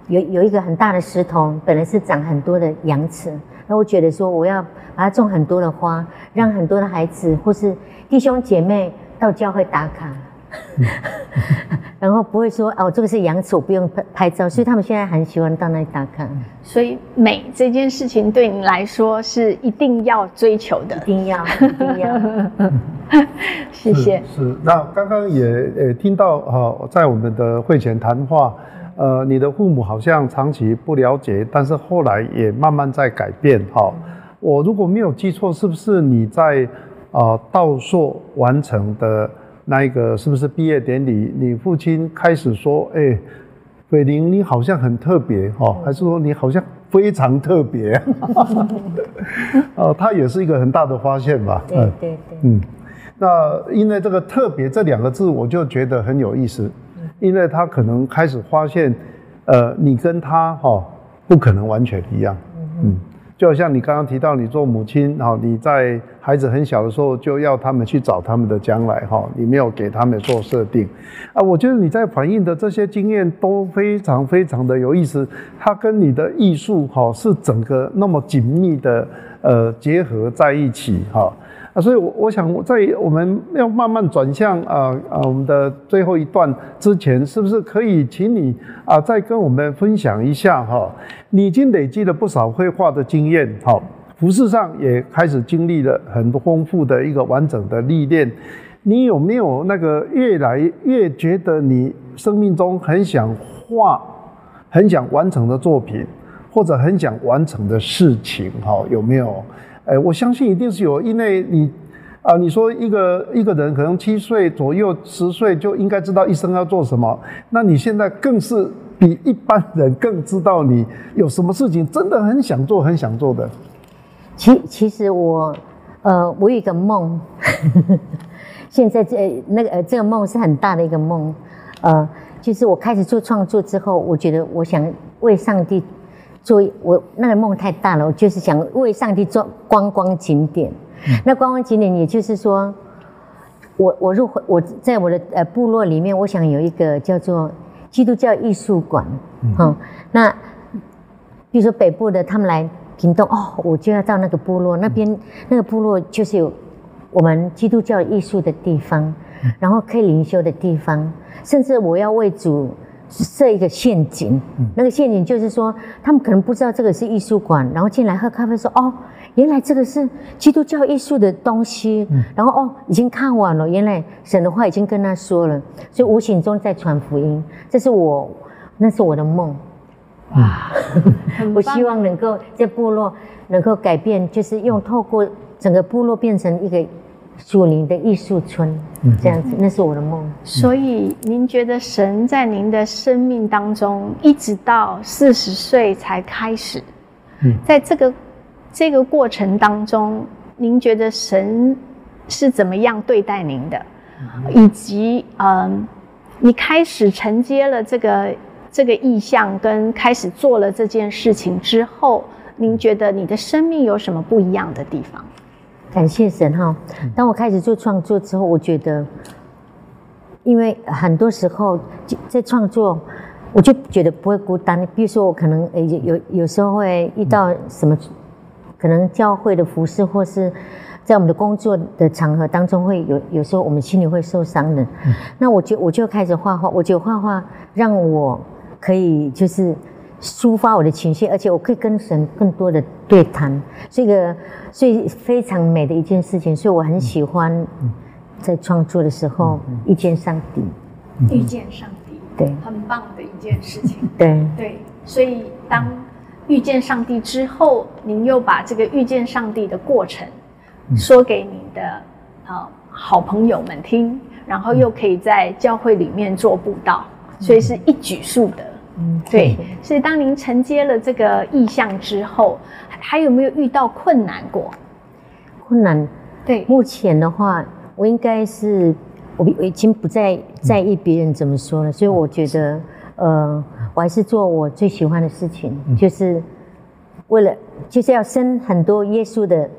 有有一个很大的石头，本来是长很多的羊齿，那我觉得说我要把它种很多的花，让很多的孩子或是弟兄姐妹到教会打卡。<laughs> 然后不会说哦，这个是羊齿，我不用拍拍照，所以他们现在很喜欢到那里打卡。所以美这件事情对你来说是一定要追求的，一定要，一定要。<laughs> 谢谢。是，那刚刚也呃听到哈，在我们的会前谈话，呃，你的父母好像长期不了解，但是后来也慢慢在改变哈。我如果没有记错，是不是你在啊道硕完成的？那一个是不是毕业典礼？你父亲开始说：“哎，伟玲，你好像很特别哦，还是说你好像非常特别？” <laughs> 哦，他也是一个很大的发现吧？对对对。嗯，那因为这个“特别”这两个字，我就觉得很有意思，因为他可能开始发现，呃，你跟他哈不可能完全一样。嗯。就像你刚刚提到，你做母亲，哈，你在孩子很小的时候就要他们去找他们的将来，哈，你没有给他们做设定，啊，我觉得你在反映的这些经验都非常非常的有意思，它跟你的艺术，哈，是整个那么紧密的，呃，结合在一起，哈。啊，所以，我我想在我们要慢慢转向啊啊，我们的最后一段之前，是不是可以请你啊，再跟我们分享一下哈？你已经累积了不少绘画的经验，好，服饰上也开始经历了很多丰富的一个完整的历练。你有没有那个越来越觉得你生命中很想画、很想完成的作品，或者很想完成的事情？哈，有没有？哎，我相信一定是有，因为你，啊，你说一个一个人可能七岁左右、十岁就应该知道一生要做什么，那你现在更是比一般人更知道你有什么事情真的很想做、很想做的。其其实我，呃，我有一个梦，<laughs> 现在这那个这个梦是很大的一个梦，呃，就是我开始做创作之后，我觉得我想为上帝。做我那个梦太大了，我就是想为上帝做观光景点。那观光景点，也就是说，我我入我在我的呃部落里面，我想有一个叫做基督教艺术馆。嗯，那比如说北部的他们来屏东，哦，我就要到那个部落那边，那个部落就是有我们基督教艺术的地方，然后可以灵修的地方，甚至我要为主。设一个陷阱，那个陷阱就是说，他们可能不知道这个是艺术馆，然后进来喝咖啡，说哦，原来这个是基督教艺术的东西，然后哦，已经看完了，原来神的话已经跟他说了，所以无形中在传福音，这是我，那是我的梦，哇，<laughs> 我希望能够在部落能够改变，就是用透过整个部落变成一个。属灵的艺术村，这样子，那是我的梦。所以，您觉得神在您的生命当中，一直到四十岁才开始，在这个这个过程当中，您觉得神是怎么样对待您的？以及，嗯，你开始承接了这个这个意向，跟开始做了这件事情之后，您觉得你的生命有什么不一样的地方？感谢神哈！当我开始做创作之后，我觉得，因为很多时候在创作，我就觉得不会孤单。比如说，我可能有有有时候会遇到什么，可能教会的服饰，或是在我们的工作的场合当中，会有有时候我们心里会受伤的。那我就我就开始画画，我觉得画画让我可以就是。抒发我的情绪，而且我可以跟神更多的对谈，这个所以非常美的一件事情，所以我很喜欢在创作的时候遇见上帝，遇见上帝，对，很棒的一件事情，对。对，所以当遇见上帝之后，您又把这个遇见上帝的过程说给你的呃好朋友们听，然后又可以在教会里面做布道，所以是一举数得。嗯，对，所以当您承接了这个意向之后，还有没有遇到困难过？困难，对，目前的话，我应该是我我已经不再在意别人怎么说了，所以我觉得，呃，我还是做我最喜欢的事情，就是为了就是要生很多耶稣的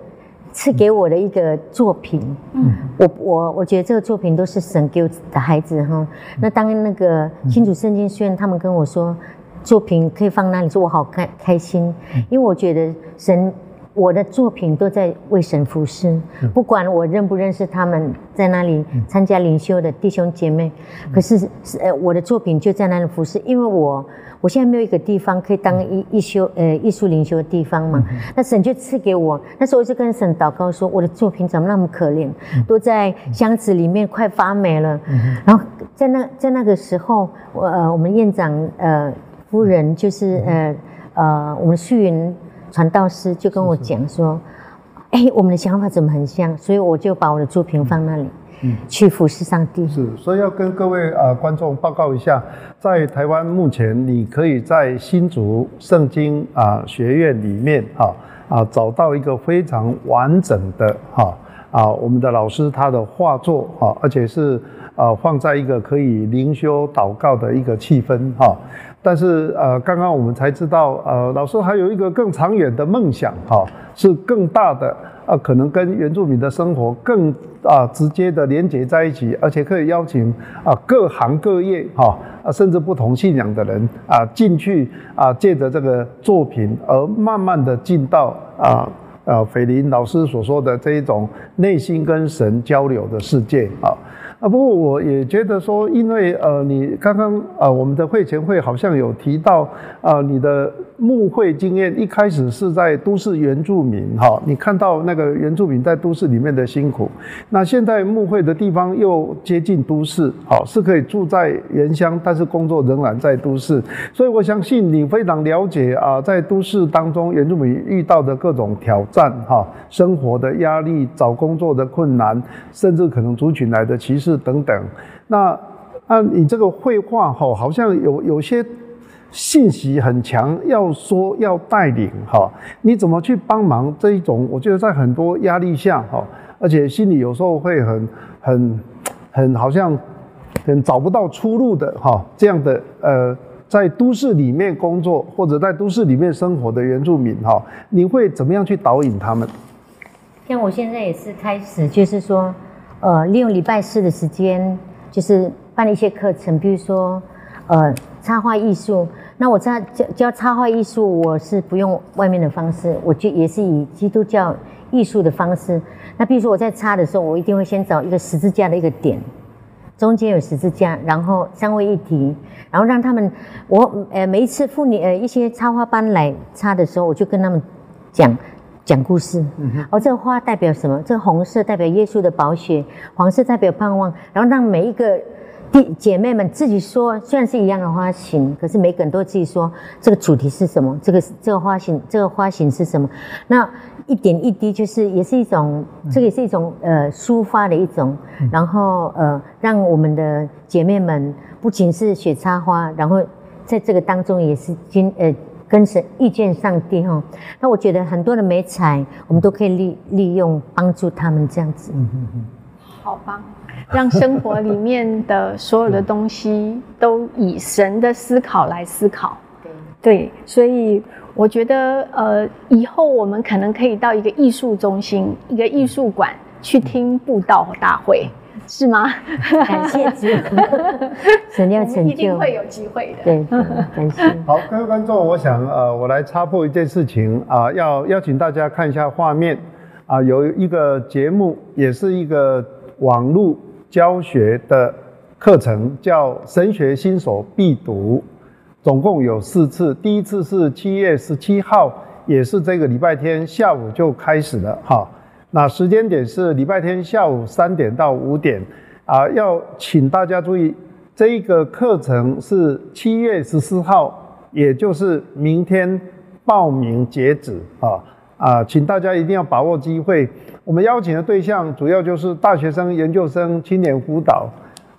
赐给我的一个作品。嗯，我我我觉得这个作品都是神给我的孩子哈。那当那个新主圣经书院他们跟我说，作品可以放那里，说我好开开心，因为我觉得神。我的作品都在为神服侍，不管我认不认识他们在那里参加灵修的弟兄姐妹，可是呃我的作品就在那里服侍，因为我我现在没有一个地方可以当艺艺修呃艺术灵修的地方嘛，那神就赐给我，那时候我就跟神祷告说，我的作品怎么那么可怜，都在箱子里面快发霉了，然后在那在那个时候，我呃我们院长呃夫人就是呃呃我们旭云。传道师就跟我讲说：“哎，我们的想法怎么很像？所以我就把我的作品放那里，嗯，去服侍上帝。是，所以要跟各位呃观众报告一下，在台湾目前，你可以在新竹圣经啊学院里面哈啊找到一个非常完整的哈啊我们的老师他的画作哈，而且是啊放在一个可以灵修祷告的一个气氛哈。”但是呃，刚刚我们才知道，呃，老师还有一个更长远的梦想，哈，是更大的，呃，可能跟原住民的生活更啊直接的连接在一起，而且可以邀请啊各行各业，哈，啊甚至不同信仰的人啊进去啊，借着这个作品而慢慢的进到啊呃斐林老师所说的这一种内心跟神交流的世界啊。啊，不过我也觉得说，因为呃，你刚刚呃，我们的会前会好像有提到，呃，你的牧会经验一开始是在都市原住民哈，你看到那个原住民在都市里面的辛苦，那现在牧会的地方又接近都市，好是可以住在原乡，但是工作仍然在都市，所以我相信你非常了解啊，在都市当中原住民遇到的各种挑战哈，生活的压力、找工作的困难，甚至可能族群来的歧视。等等，那按你这个绘画哈，好像有有些信息很强，要说要带领哈，你怎么去帮忙这一种？我觉得在很多压力下哈，而且心里有时候会很很很好像很找不到出路的哈，这样的呃，在都市里面工作或者在都市里面生活的原住民哈，你会怎么样去导引他们？像我现在也是开始，就是说。呃，利用礼拜四的时间，就是办一些课程，比如说，呃，插画艺术。那我在教教插画艺术，我是不用外面的方式，我就也是以基督教艺术的方式。那比如说我在插的时候，我一定会先找一个十字架的一个点，中间有十字架，然后三位一体，然后让他们，我呃每一次妇女呃一些插花班来插的时候，我就跟他们讲。讲故事，哦，这个花代表什么？这个红色代表耶稣的宝血，黄色代表盼望。然后让每一个弟姐妹们自己说，虽然是一样的花型，可是每个人都自己说这个主题是什么？这个这个花型，这个花型是什么？那一点一滴就是也是一种，这个也是一种呃抒发的一种。然后呃，让我们的姐妹们不仅是学插花，然后在这个当中也是今呃。跟神遇见上帝哈，那我觉得很多的美彩，我们都可以利利用帮助他们这样子。嗯嗯嗯，好棒，<laughs> 让生活里面的所有的东西都以神的思考来思考。对对，所以我觉得呃，以后我们可能可以到一个艺术中心、一个艺术馆去听布道大会。是吗？<laughs> 感谢主，<laughs> 神要成就，一定会有机会的。对，感谢。好，各位观众，我想呃，我来插播一件事情啊，要邀请大家看一下画面啊，有一个节目，也是一个网络教学的课程，叫神学新手必读，总共有四次，第一次是七月十七号，也是这个礼拜天下午就开始了哈。那时间点是礼拜天下午三点到五点，啊，要请大家注意，这一个课程是七月十四号，也就是明天报名截止啊啊，请大家一定要把握机会。我们邀请的对象主要就是大学生、研究生、青年辅导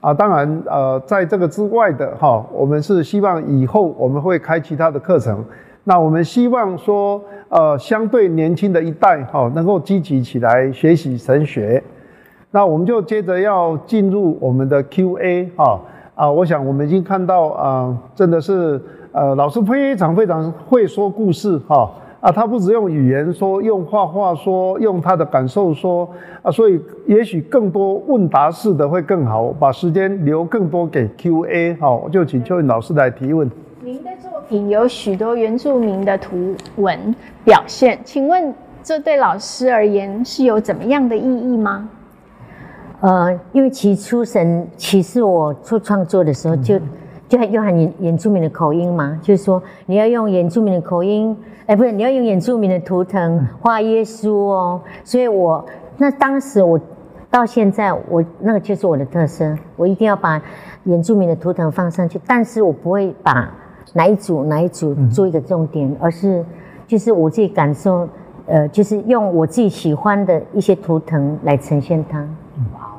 啊，当然呃，在这个之外的哈，我们是希望以后我们会开其他的课程。那我们希望说，呃，相对年轻的一代，哈，能够积极起来学习神学。那我们就接着要进入我们的 Q&A，哈，啊，我想我们已经看到，啊，真的是，呃，老师非常非常会说故事，哈，啊，他不只用语言说，用画画说，用他的感受说啊，所以也许更多问答式的会更好，把时间留更多给 Q&A。好，我就请邱云老师来提问。您的作品有许多原住民的图文表现，请问这对老师而言是有怎么样的意义吗？呃，因为其出神其实我做创作的时候，就就要用原原住民的口音嘛，就是说你要用原住民的口音，哎，不是你要用原住民的图腾画耶稣哦。所以我那当时我到现在我那个就是我的特色，我一定要把原住民的图腾放上去，但是我不会把哪一组哪一组做一个重点，而是就是我自己感受，呃，就是用我自己喜欢的一些图腾来呈现它。哇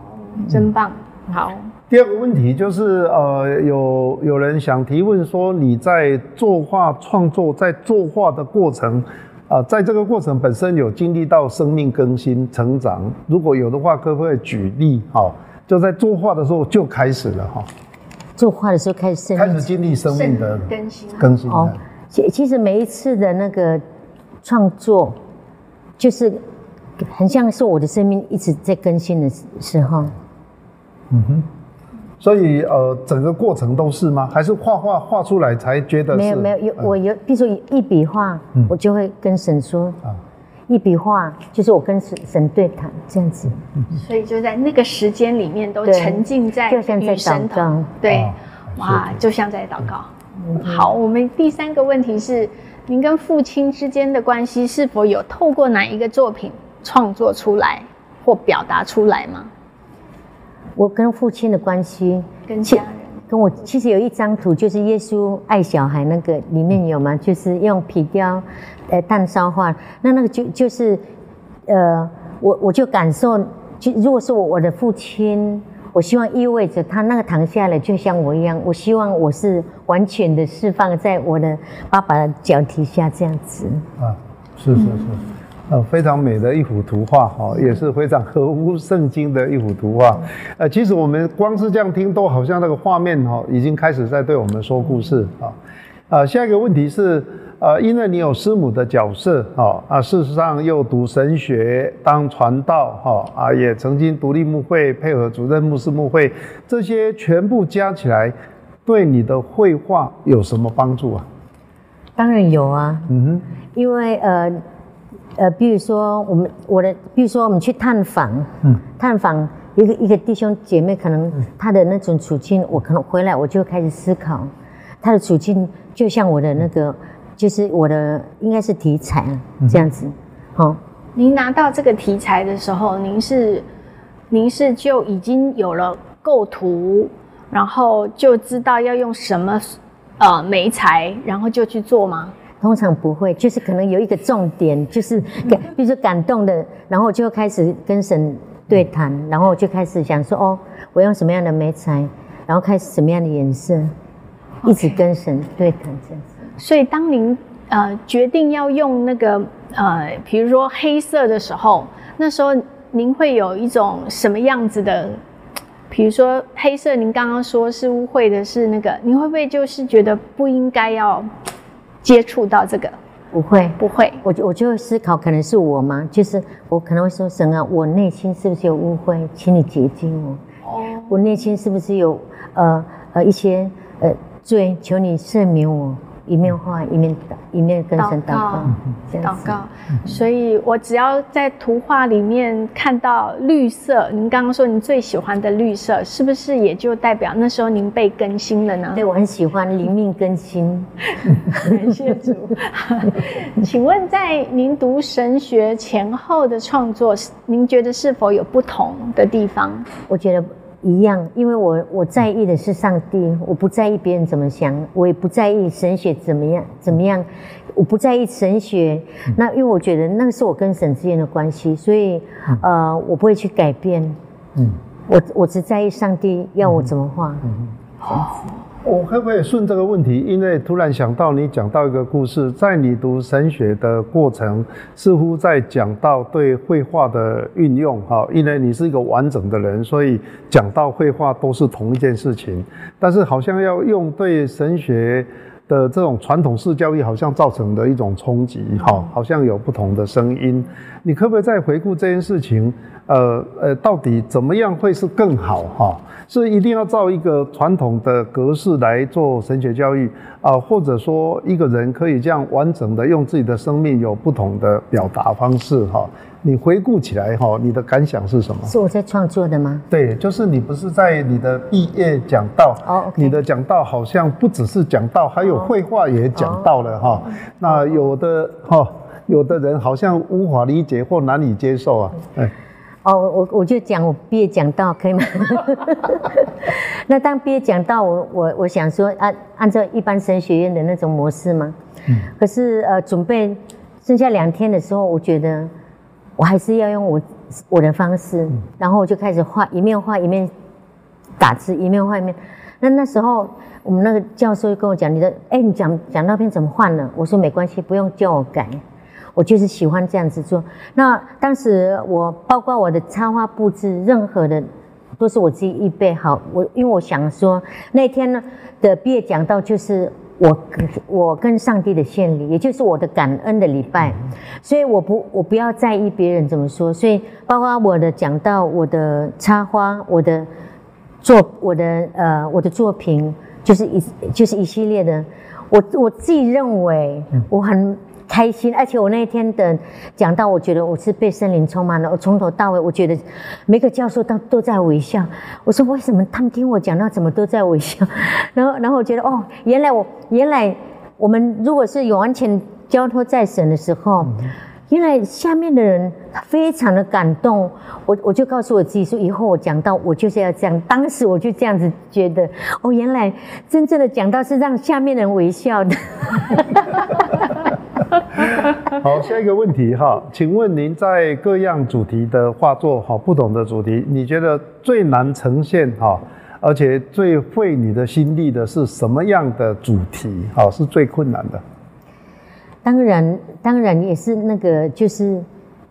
真棒，好。第二个问题就是，呃，有有人想提问说，你在作画创作，在作画的过程，啊，在这个过程本身有经历到生命更新、成长，如果有的话，可不可以举例？哈，就在作画的时候就开始了，哈。作画的时候开始开始经历生命的更新，更新。哦，其其实每一次的那个创作，就是很像是我的生命一直在更新的时候。嗯哼，所以呃，整个过程都是吗？还是画画画出来才觉得？没有没有，有我有，比如说一笔画，我就会跟神说啊，一笔画就是我跟神神对谈这样子。所以就在那个时间里面都沉浸在就像在祷告，对，哇，就像在祷告。好，我们第三个问题是，您跟父亲之间的关系是否有透过哪一个作品创作出来或表达出来吗？我跟父亲的关系，跟家人，跟我其实有一张图，就是耶稣爱小孩那个里面有吗？就是用皮雕，呃，蛋烧画，那那个就就是，呃，我我就感受，就如果是我我的父亲，我希望意味着他那个躺下来就像我一样，我希望我是完全的释放在我的爸爸的脚底下这样子。啊，是是是。呃，非常美的一幅图画，哈，也是非常合乎圣经的一幅图画。呃，其实我们光是这样听，都好像那个画面，哈，已经开始在对我们说故事，啊。呃，下一个问题是，呃，因为你有师母的角色，啊，啊，事实上又读神学、当传道，哈，啊，也曾经独立牧会，配合主任牧师牧会，这些全部加起来，对你的绘画有什么帮助啊？当然有啊，嗯哼，因为呃。呃，比如说我们我的，比如说我们去探访，嗯，探访一个一个弟兄姐妹，可能他的那种处境，我可能回来我就开始思考，他的处境就像我的那个，就是我的应该是题材这样子，好。您拿到这个题材的时候，您是您是就已经有了构图，然后就知道要用什么呃媒材，然后就去做吗？通常不会，就是可能有一个重点，就是感，比如说感动的，然后我就开始跟神对谈，然后我就开始想说，哦，我用什么样的眉彩，然后开始什么样的颜色，一直跟神对谈这样子。所以当您呃决定要用那个呃，比如说黑色的时候，那时候您会有一种什么样子的？比如说黑色，您刚刚说是污秽的，是那个，您会不会就是觉得不应该要？接触到这个不会不会，我就我就会思考，可能是我吗？就是我可能会说神啊，我内心是不是有误会，请你洁净我。哦，我内心是不是有呃呃一些呃罪，求你赦免我。一面画一面祷，一面跟神祷告，祷告。所以我只要在图画里面看到绿色，您刚刚说您最喜欢的绿色，是不是也就代表那时候您被更新了呢？对，我很喜欢灵命更新。感谢主。<laughs> 请问在您读神学前后的创作，您觉得是否有不同的地方？我觉得。一样，因为我我在意的是上帝，我不在意别人怎么想，我也不在意神学怎么样怎么样，我不在意神学。那因为我觉得那个是我跟神之间的关系，所以呃，我不会去改变。嗯，我我只在意上帝要我怎么画。好。我可不可以顺这个问题？因为突然想到你讲到一个故事，在你读神学的过程，似乎在讲到对绘画的运用。哈，因为你是一个完整的人，所以讲到绘画都是同一件事情。但是好像要用对神学的这种传统式教育好像造成的一种冲击，哈，好像有不同的声音。你可不可以再回顾这件事情？呃呃，到底怎么样会是更好？哈，是一定要照一个传统的格式来做神学教育啊，或者说一个人可以这样完整的用自己的生命有不同的表达方式？哈，你回顾起来哈，你的感想是什么？是我在创作的吗？对，就是你不是在你的毕业讲道哦，你的讲道好像不只是讲道，还有绘画也讲到了哈。那有的哈，有的人好像无法理解或难以接受啊。哎，哦，我我就讲我毕业讲道可以吗？<laughs> 那当毕业讲道，我我我想说按按照一般神学院的那种模式吗？嗯。可是呃，准备剩下两天的时候，我觉得我还是要用我我的方式，然后我就开始画，一面画一面打字，一面画一面。那那时候我们那个教授就跟我讲：“你的哎，你讲讲道片怎么换了？”我说：“没关系，不用叫我改。”我就是喜欢这样子做。那当时我包括我的插画布置，任何的都是我自己预备好。我因为我想说，那天呢的毕业讲到就是我我跟上帝的献礼，也就是我的感恩的礼拜。所以我不我不要在意别人怎么说。所以包括我的讲到、我的插花、我的作、我的呃我的作品，就是一就是一系列的。我我自己认为我很。开心，而且我那一天的讲到，我觉得我是被森林充满了。我从头到尾，我觉得每个教授都都在微笑。我说为什么他们听我讲到怎么都在微笑？<laughs> 然后，然后我觉得哦，原来我原来我们如果是有完全交托在神的时候，原来下面的人非常的感动。我我就告诉我自己说，以后我讲到我就是要这样。当时我就这样子觉得，哦，原来真正的讲到是让下面人微笑的。<laughs> <laughs> 好，下一个问题哈，请问您在各样主题的画作哈，不同的主题，你觉得最难呈现哈，而且最费你的心力的是什么样的主题？哈，是最困难的。当然，当然也是那个，就是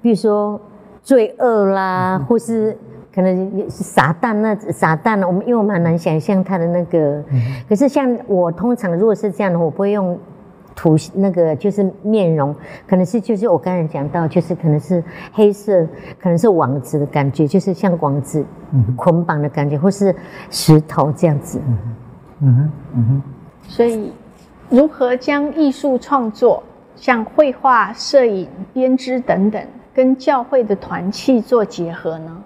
比如说罪恶啦，或是可能也是撒旦那撒旦，我们因为我们很难想象他的那个。可是像我通常如果是这样的，我不会用。图那个就是面容，可能是就是我刚才讲到，就是可能是黑色，可能是网子的感觉，就是像网子捆绑的感觉，或是石头这样子。嗯哼，嗯哼。所以，如何将艺术创作，像绘画、摄影、编织等等，跟教会的团契做结合呢？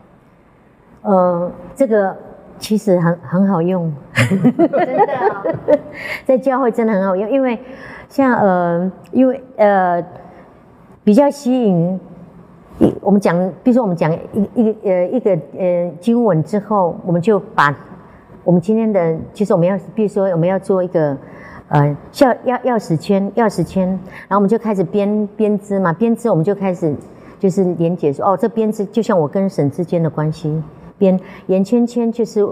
呃，这个其实很很好用，真的，<laughs> 在教会真的很好用，因为。像呃，因为呃，比较吸引，一我们讲，比如说我们讲一一个呃一个呃经文之后，我们就把我们今天的，其实我们要，比如说我们要做一个呃钥钥钥匙圈，钥匙圈，然后我们就开始编编织嘛，编织我们就开始就是连接说，哦，这编织就像我跟神之间的关系，编圆圈圈就是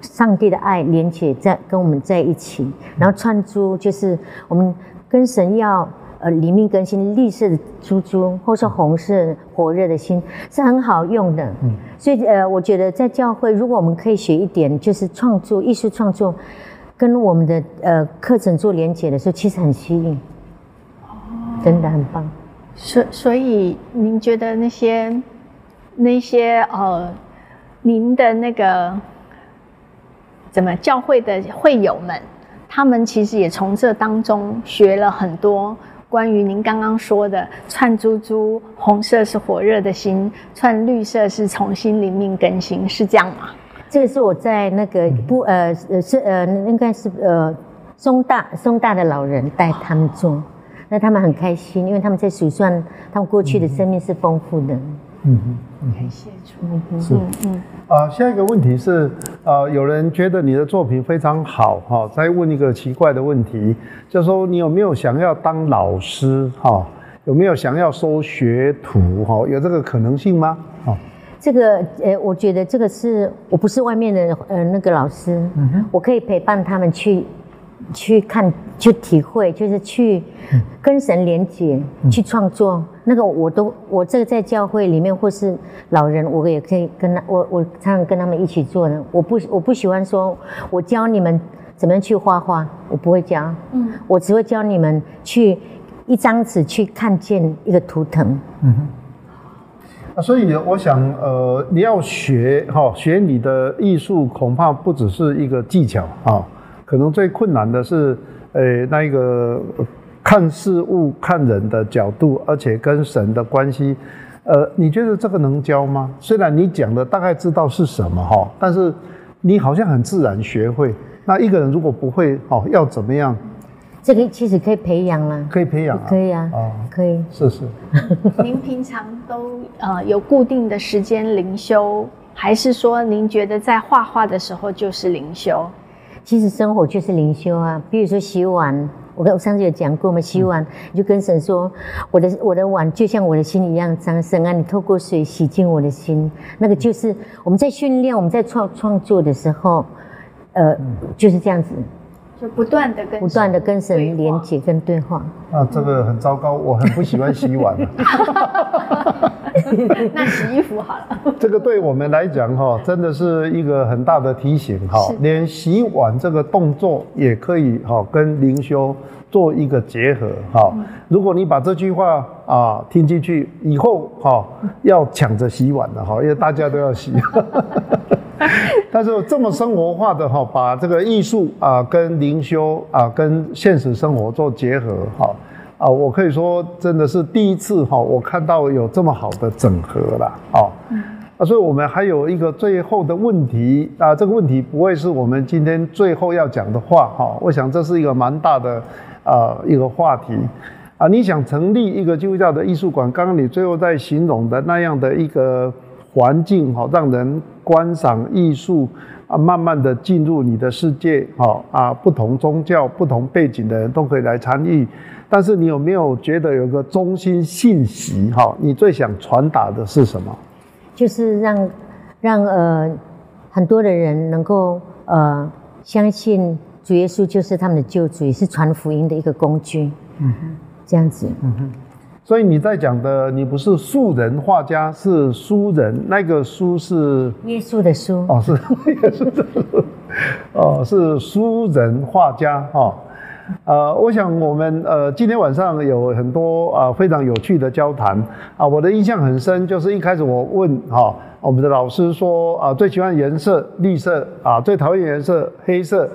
上帝的爱连接在跟我们在一起，然后串珠就是我们。跟神要呃里面更新，绿色的珠珠，或是红色火热的心，是很好用的。嗯，所以呃，我觉得在教会，如果我们可以学一点，就是创作艺术创作，跟我们的呃课程做连接的时候，其实很吸引。哦，真的很棒。所所以，您觉得那些那些呃，您的那个怎么教会的会友们？他们其实也从这当中学了很多关于您刚刚说的串珠珠，红色是火热的心，串绿色是重新灵命更新，是这样吗？这个是我在那个不呃呃是呃应该是呃松大松大的老人带他们做，那他们很开心，因为他们在数算他们过去的生命是丰富的。哼，感谢主。是，嗯。啊，下一个问题是，啊，有人觉得你的作品非常好，哈，再问一个奇怪的问题，就说你有没有想要当老师，哈，有没有想要收学徒，哈，有这个可能性吗？哈，这个，呃，我觉得这个是我不是外面的，呃，那个老师，嗯哼，我可以陪伴他们去去看、去体会，就是去跟神连接、去创作。那个我都，我这个在教会里面或是老人，我也可以跟他，我我常常跟他们一起做呢。我不我不喜欢说，我教你们怎么样去画画，我不会教。嗯，我只会教你们去一张纸去看见一个图腾。嗯哼。啊，所以我想，呃，你要学哈，学你的艺术，恐怕不只是一个技巧啊。可能最困难的是，呃，那一个看事物、看人的角度，而且跟神的关系，呃，你觉得这个能教吗？虽然你讲的大概知道是什么哈，但是你好像很自然学会。那一个人如果不会哦，要怎么样？这个其实可以培养啦，可以培养，啊可以啊，可以。是是。<laughs> 您平常都呃有固定的时间灵修，还是说您觉得在画画的时候就是灵修？其实生活就是灵修啊，比如说洗碗，我我上次有讲过嘛，洗碗你就跟神说，我的我的碗就像我的心一样脏，神啊，你透过水洗净我的心，那个就是我们在训练，我们在创创作的时候，呃，就是这样子。就不断的跟不断的跟神连接跟对话。啊，这个很糟糕，我很不喜欢洗碗。<laughs> 那洗衣服好了。<laughs> 这个对我们来讲哈，真的是一个很大的提醒哈。连洗碗这个动作也可以哈跟灵修做一个结合哈。如果你把这句话啊听进去以后哈，要抢着洗碗的哈，因为大家都要洗。<laughs> 但是这么生活化的哈，把这个艺术啊跟灵修啊跟现实生活做结合哈啊，我可以说真的是第一次哈，我看到有这么好的整合了哦。啊，所以我们还有一个最后的问题啊，这个问题不会是我们今天最后要讲的话哈。我想这是一个蛮大的啊一个话题啊。你想成立一个基督教的艺术馆，刚刚你最后在形容的那样的一个。环境哈，让人观赏艺术啊，慢慢的进入你的世界哈啊，不同宗教、不同背景的人都可以来参与。但是你有没有觉得有个中心信息哈？你最想传达的是什么？就是让让呃很多的人能够呃相信主耶稣就是他们的救主，也是传福音的一个工具。嗯哼，这样子。嗯哼。所以你在讲的，你不是素人画家，是书人。那个书是耶稣的书哦，是 <laughs> 耶稣的书哦，是书人画家哈。呃，我想我们呃今天晚上有很多啊非常有趣的交谈啊。我的印象很深，就是一开始我问哈我们的老师说啊最喜欢颜色绿色啊，最讨厌颜色黑色。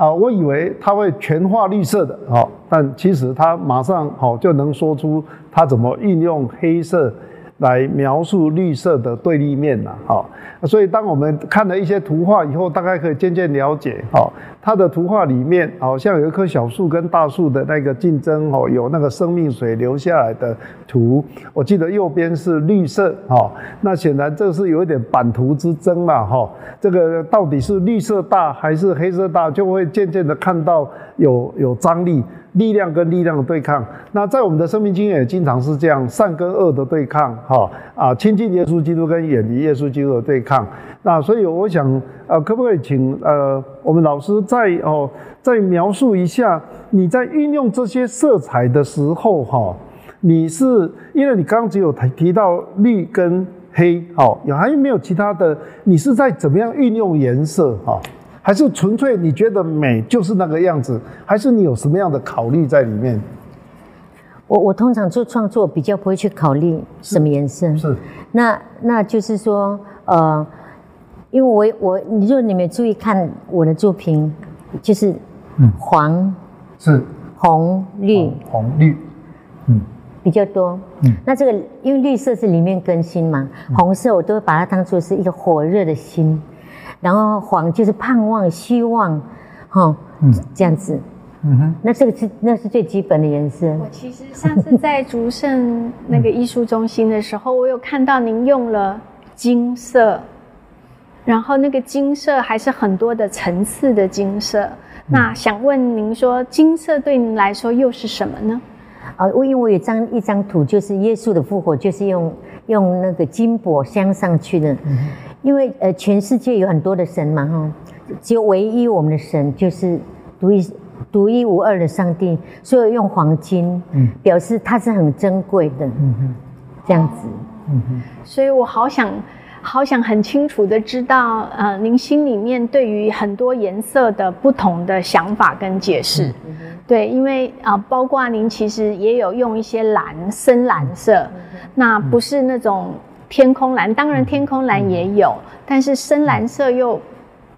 啊，我以为他会全画绿色的，好，但其实他马上好就能说出他怎么运用黑色。来描述绿色的对立面呐，好，所以当我们看了一些图画以后，大概可以渐渐了解，好，它的图画里面好像有一棵小树跟大树的那个竞争，哦，有那个生命水流下来的图，我记得右边是绿色，哈，那显然这是有一点版图之争了，哈，这个到底是绿色大还是黑色大，就会渐渐的看到有有张力。力量跟力量的对抗，那在我们的生命经验也经常是这样，善跟恶的对抗，哈啊，亲近耶稣基督跟远离耶稣基督的对抗。那所以我想，呃，可不可以请呃我们老师再哦再描述一下，你在运用这些色彩的时候，哈，你是因为你刚刚只有提提到绿跟黑，好，有还有没有其他的？你是在怎么样运用颜色，哈？还是纯粹你觉得美就是那个样子，还是你有什么样的考虑在里面？我我通常做创作比较不会去考虑什么颜色，是那那就是说呃，因为我我你如果你们注意看我的作品，就是嗯。黄是。红绿红绿。嗯。比较多。嗯。那这个因为绿色是里面更新嘛，红色我都会把它当做是一个火热的心。然后黄就是盼望、希望，哈，嗯，这样子，嗯哼，那这个是那是最基本的颜色。我其实上次在竹盛那个艺术中心的时候，我有看到您用了金色，然后那个金色还是很多的层次的金色。那想问您说，金色对您来说又是什么呢？啊，我因为我有张一张图，就是耶稣的复活，就是用用那个金箔镶上去的。因为呃，全世界有很多的神嘛，哈，只有唯一我们的神就是独一独一无二的上帝，所以用黄金，嗯，表示它是很珍贵的，嗯哼，这样子，嗯哼，所以我好想。好想很清楚的知道，呃，您心里面对于很多颜色的不同的想法跟解释，对，因为啊，包括您其实也有用一些蓝、深蓝色，那不是那种天空蓝，当然天空蓝也有，但是深蓝色又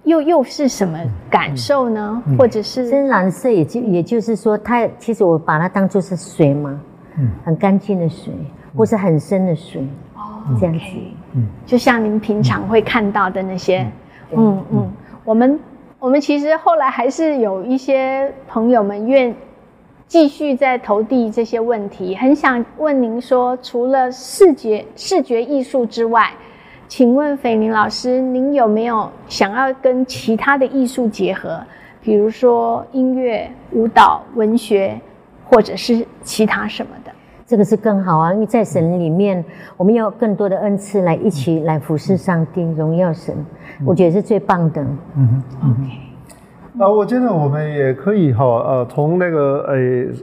又又是什么感受呢？或者是深蓝色，也就也就是说，它其实我把它当做是水嘛，嗯，很干净的水，或是很深的水，哦，这样子。嗯，就像您平常会看到的那些，嗯。嗯，我们我们其实后来还是有一些朋友们愿继续在投递这些问题，很想问您说，除了视觉视觉艺术之外，请问斐宁老师，您有没有想要跟其他的艺术结合，比如说音乐、舞蹈、文学，或者是其他什么的？这个是更好啊，因为在神里面，我们要更多的恩赐来一起来服侍上帝，荣耀神，我觉得是最棒的。嗯，OK。啊，我觉得我们也可以哈，呃，从那个呃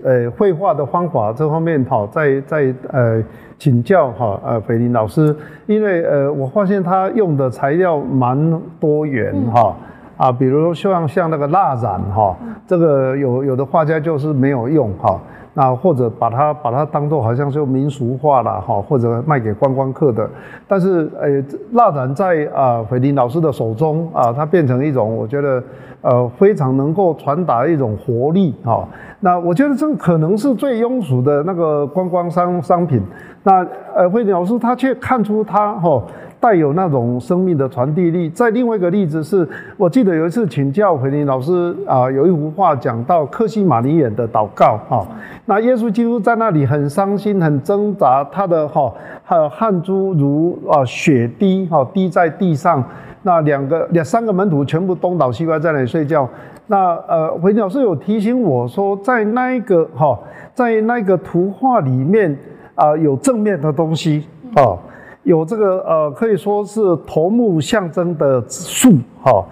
呃绘画的方法这方面哈，再再呃请教哈呃斐林老师，因为呃我发现他用的材料蛮多元哈啊，比如像像那个蜡染哈，这个有有的画家就是没有用哈。那或者把它把它当做好像就民俗化了哈，或者卖给观光客的。但是呃，蜡染在啊斐林老师的手中啊，它变成一种我觉得呃非常能够传达一种活力哈。那我觉得这可能是最庸俗的那个观光商商品。那呃斐林老师他却看出他哈。带有那种生命的传递力。在另外一个例子是，我记得有一次请教培林老师啊，有一幅画讲到克西玛尼眼的祷告哈。那耶稣基督在那里很伤心、很挣扎，他的哈还有汗珠如啊血滴哈滴在地上。那两个两三个门徒全部东倒西歪在那里睡觉。那呃，培林老师有提醒我说，在那一个哈，在那个图画里面啊，有正面的东西啊。有这个呃，可以说是头目象征的树哈，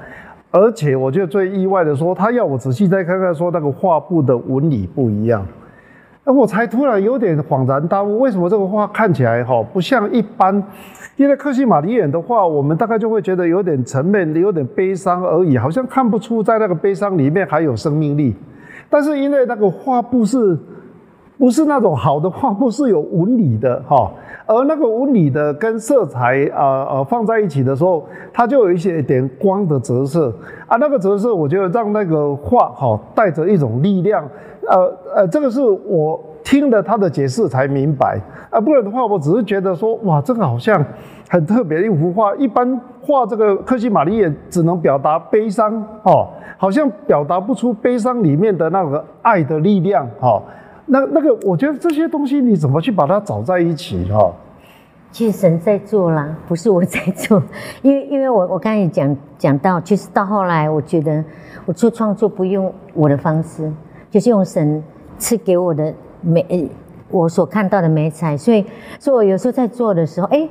而且我觉得最意外的说，他要我仔细再看看，说那个画布的纹理不一样，那我才突然有点恍然大悟，为什么这个画看起来哈不像一般？因为克西玛丽眼的画，我们大概就会觉得有点沉闷，有点悲伤而已，好像看不出在那个悲伤里面还有生命力。但是因为那个画布是。不是那种好的画布是有纹理的哈，而那个纹理的跟色彩啊呃放在一起的时候，它就有一些点光的折射。啊，那个折射我觉得让那个画哈带着一种力量，呃呃，这个是我听了他的解释才明白。啊，不然的话我只是觉得说哇，这个好像很特别的一幅画，一般画这个克西玛丽也只能表达悲伤哦，好像表达不出悲伤里面的那个爱的力量哈。那那个，我觉得这些东西你怎么去把它找在一起哈？其实神在做啦，不是我在做。因为因为我我刚才讲讲到，其实到后来，我觉得我做创作不用我的方式，就是用神赐给我的美，我所看到的美彩。所以，所以我有时候在做的时候，哎，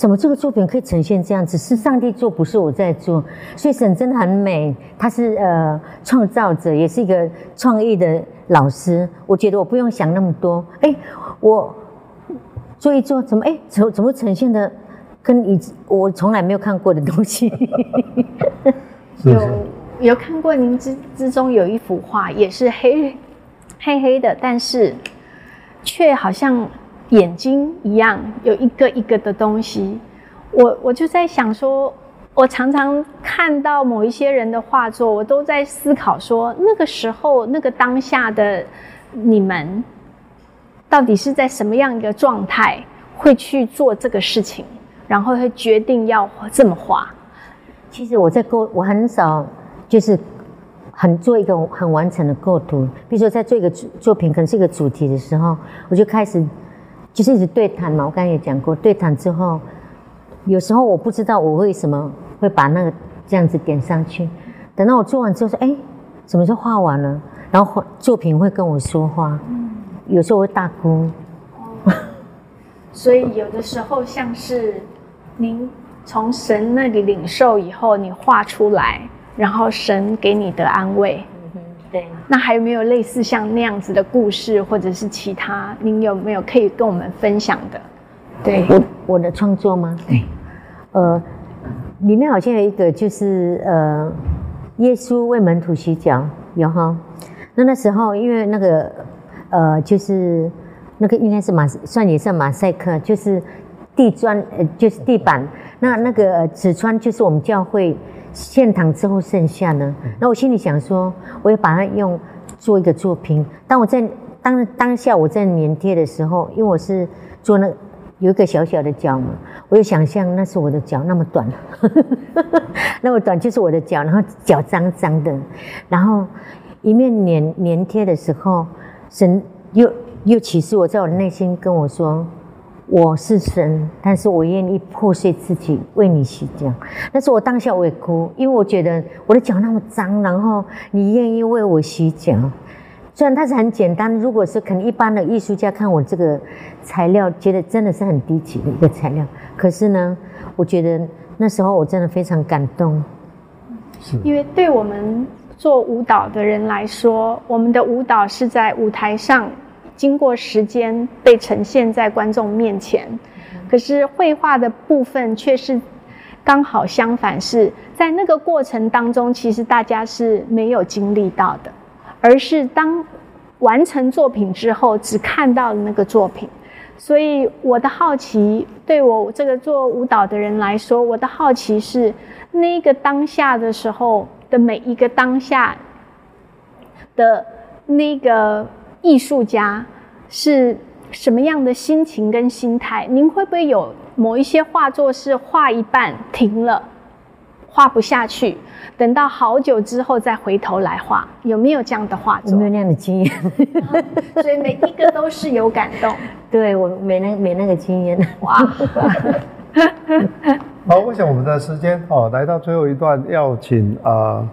怎么这个作品可以呈现这样子？是上帝做，不是我在做。所以神真的很美，他是呃创造者，也是一个创意的。老师，我觉得我不用想那么多。哎，我做一做，怎么哎，怎怎么呈现的，跟以我从来没有看过的东西。<laughs> 有有看过您之之中有一幅画，也是黑黑黑的，但是却好像眼睛一样，有一个一个的东西。我我就在想说。我常常看到某一些人的画作，我都在思考说，那个时候、那个当下的你们，到底是在什么样一个状态，会去做这个事情，然后会决定要这么画。其实我在构，我很少就是很做一个很完整的构图。比如说，在做一个作品，可能是一个主题的时候，我就开始就是一直对谈嘛。我刚才也讲过，对谈之后。有时候我不知道我为什么会把那个这样子点上去，等到我做完之后说，哎，怎么就画完了？然后作品会跟我说话，有时候会大哭。所以有的时候像是您从神那里领受以后，你画出来，然后神给你的安慰，对，那还有没有类似像那样子的故事，或者是其他？您有没有可以跟我们分享的？对，我我的创作吗？对，呃，里面好像有一个就是呃，耶稣为门徒洗脚，有哈。那那时候因为那个呃，就是那个应该是马算也算马赛克，就是地砖呃，就是地板。那那个纸砖就是我们教会。献堂之后剩下呢，那我心里想说，我要把它用做一个作品。当我在当当下我在粘贴的时候，因为我是做那有一个小小的脚嘛，我就想象那是我的脚那么短，<laughs> 那么短就是我的脚，然后脚脏脏的，然后一面粘粘贴的时候，神又又启示我在我的内心跟我说。我是神，但是我愿意破碎自己为你洗脚。但是我当下我也哭，因为我觉得我的脚那么脏，然后你愿意为我洗脚。虽然它是很简单，如果是可能一般的艺术家看我这个材料，觉得真的是很低级的一个材料。可是呢，我觉得那时候我真的非常感动。是，因为对我们做舞蹈的人来说，我们的舞蹈是在舞台上。经过时间被呈现在观众面前，可是绘画的部分却是刚好相反，是在那个过程当中，其实大家是没有经历到的，而是当完成作品之后，只看到了那个作品。所以我的好奇，对我这个做舞蹈的人来说，我的好奇是那个当下的时候的每一个当下的那个。艺术家是什么样的心情跟心态？您会不会有某一些画作是画一半停了，画不下去，等到好久之后再回头来画？有没有这样的画作？没有那样的经验，所以每一个都是有感动。<laughs> 对我没那没那个经验。哇！<laughs> 好，我想我们的时间哦，来到最后一段，要请啊，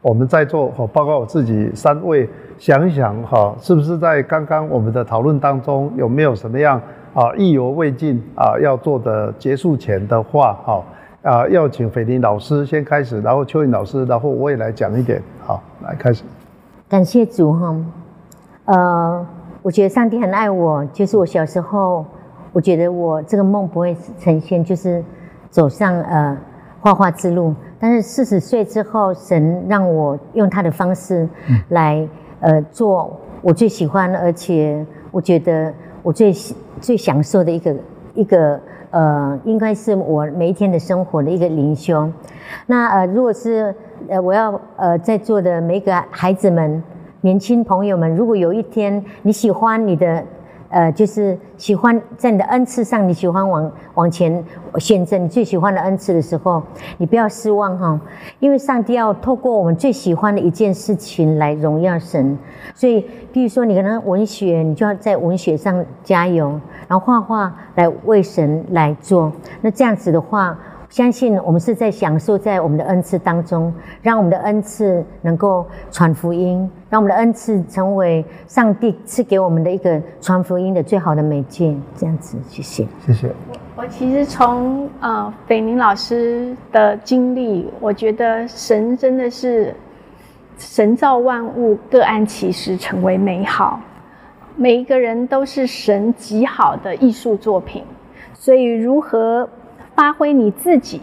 我们在座哦，包括我自己三位。想一想哈，是不是在刚刚我们的讨论当中有没有什么样啊意犹未尽啊要做的结束前的话哈啊要请斐林老师先开始，然后邱颖老师，然后我也来讲一点好来开始。感谢主哈，呃，我觉得上帝很爱我，就是我小时候，我觉得我这个梦不会呈现，就是走上呃画画之路，但是四十岁之后，神让我用他的方式来。呃，做我最喜欢，而且我觉得我最最享受的一个一个呃，应该是我每一天的生活的一个灵修。那呃，如果是呃，我要呃在座的每一个孩子们、年轻朋友们，如果有一天你喜欢你的。呃，就是喜欢在你的恩赐上，你喜欢往往前选择你最喜欢的恩赐的时候，你不要失望哈，因为上帝要透过我们最喜欢的一件事情来荣耀神。所以，比如说你可能文学，你就要在文学上加油，然后画画来为神来做。那这样子的话。相信我们是在享受在我们的恩赐当中，让我们的恩赐能够传福音，让我们的恩赐成为上帝赐给我们的一个传福音的最好的媒介。这样子，谢谢，谢谢。我其实从呃斐宁老师的经历，我觉得神真的是神造万物，各按其时成为美好，每一个人都是神极好的艺术作品，所以如何？发挥你自己，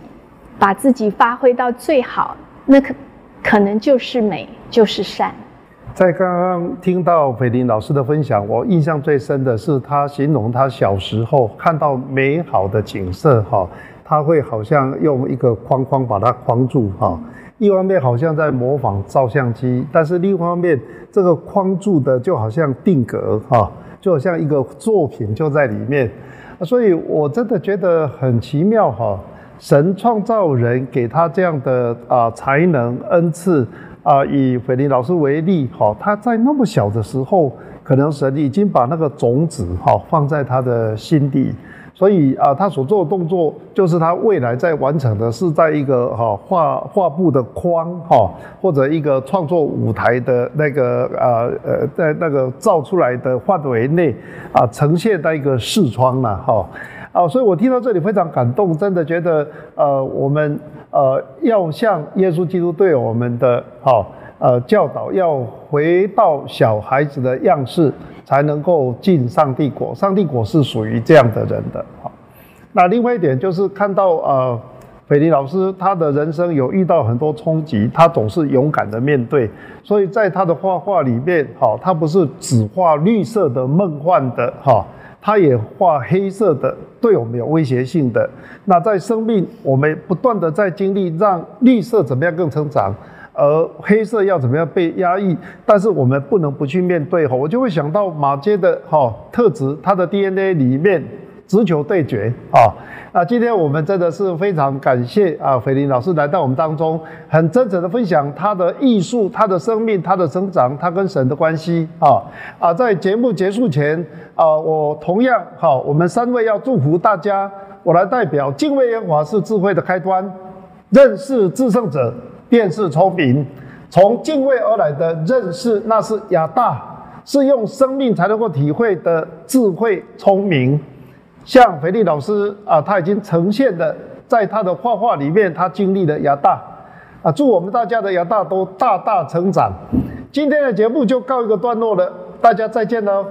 把自己发挥到最好，那可可能就是美，就是善。在刚刚听到斐林老师的分享，我印象最深的是他形容他小时候看到美好的景色，哈，他会好像用一个框框把它框住，哈。一方面好像在模仿照相机，但是另一方面，这个框住的就好像定格，哈，就好像一个作品就在里面。所以，我真的觉得很奇妙哈！神创造人，给他这样的啊才能恩赐啊，以斐林老师为例哈，他在那么小的时候，可能神已经把那个种子哈放在他的心底。所以啊，他所做的动作，就是他未来在完成的，是在一个哈画画布的框哈，或者一个创作舞台的那个呃呃，在那个造出来的范围内啊，呈现在一个视窗了哈啊，所以我听到这里非常感动，真的觉得呃，我们呃要像耶稣基督对我们的哈呃教导要回到小孩子的样式，才能够进上帝国。上帝国是属于这样的人的。好，那另外一点就是看到呃。斐林老师，他的人生有遇到很多冲击，他总是勇敢的面对，所以在他的画画里面，哈，他不是只画绿色的梦幻的，哈，它也画黑色的，对我们有威胁性的。那在生命，我们不断的在经历，让绿色怎么样更成长，而黑色要怎么样被压抑，但是我们不能不去面对，哈，我就会想到马街的哈特质，它的 DNA 里面。直球对决啊！那今天我们真的是非常感谢啊，斐林老师来到我们当中，很真诚的分享他的艺术、他的生命、他的成长、他跟神的关系啊啊！在节目结束前啊，我同样好，我们三位要祝福大家。我来代表敬畏耶和华是智慧的开端，认识至胜者便是聪明。从敬畏而来的认识，那是亚大，是用生命才能够体会的智慧聪明。像肥力老师啊，他已经呈现的，在他的画画里面，他经历了亚大啊，祝我们大家的亚大都大大成长。今天的节目就告一个段落了，大家再见喽。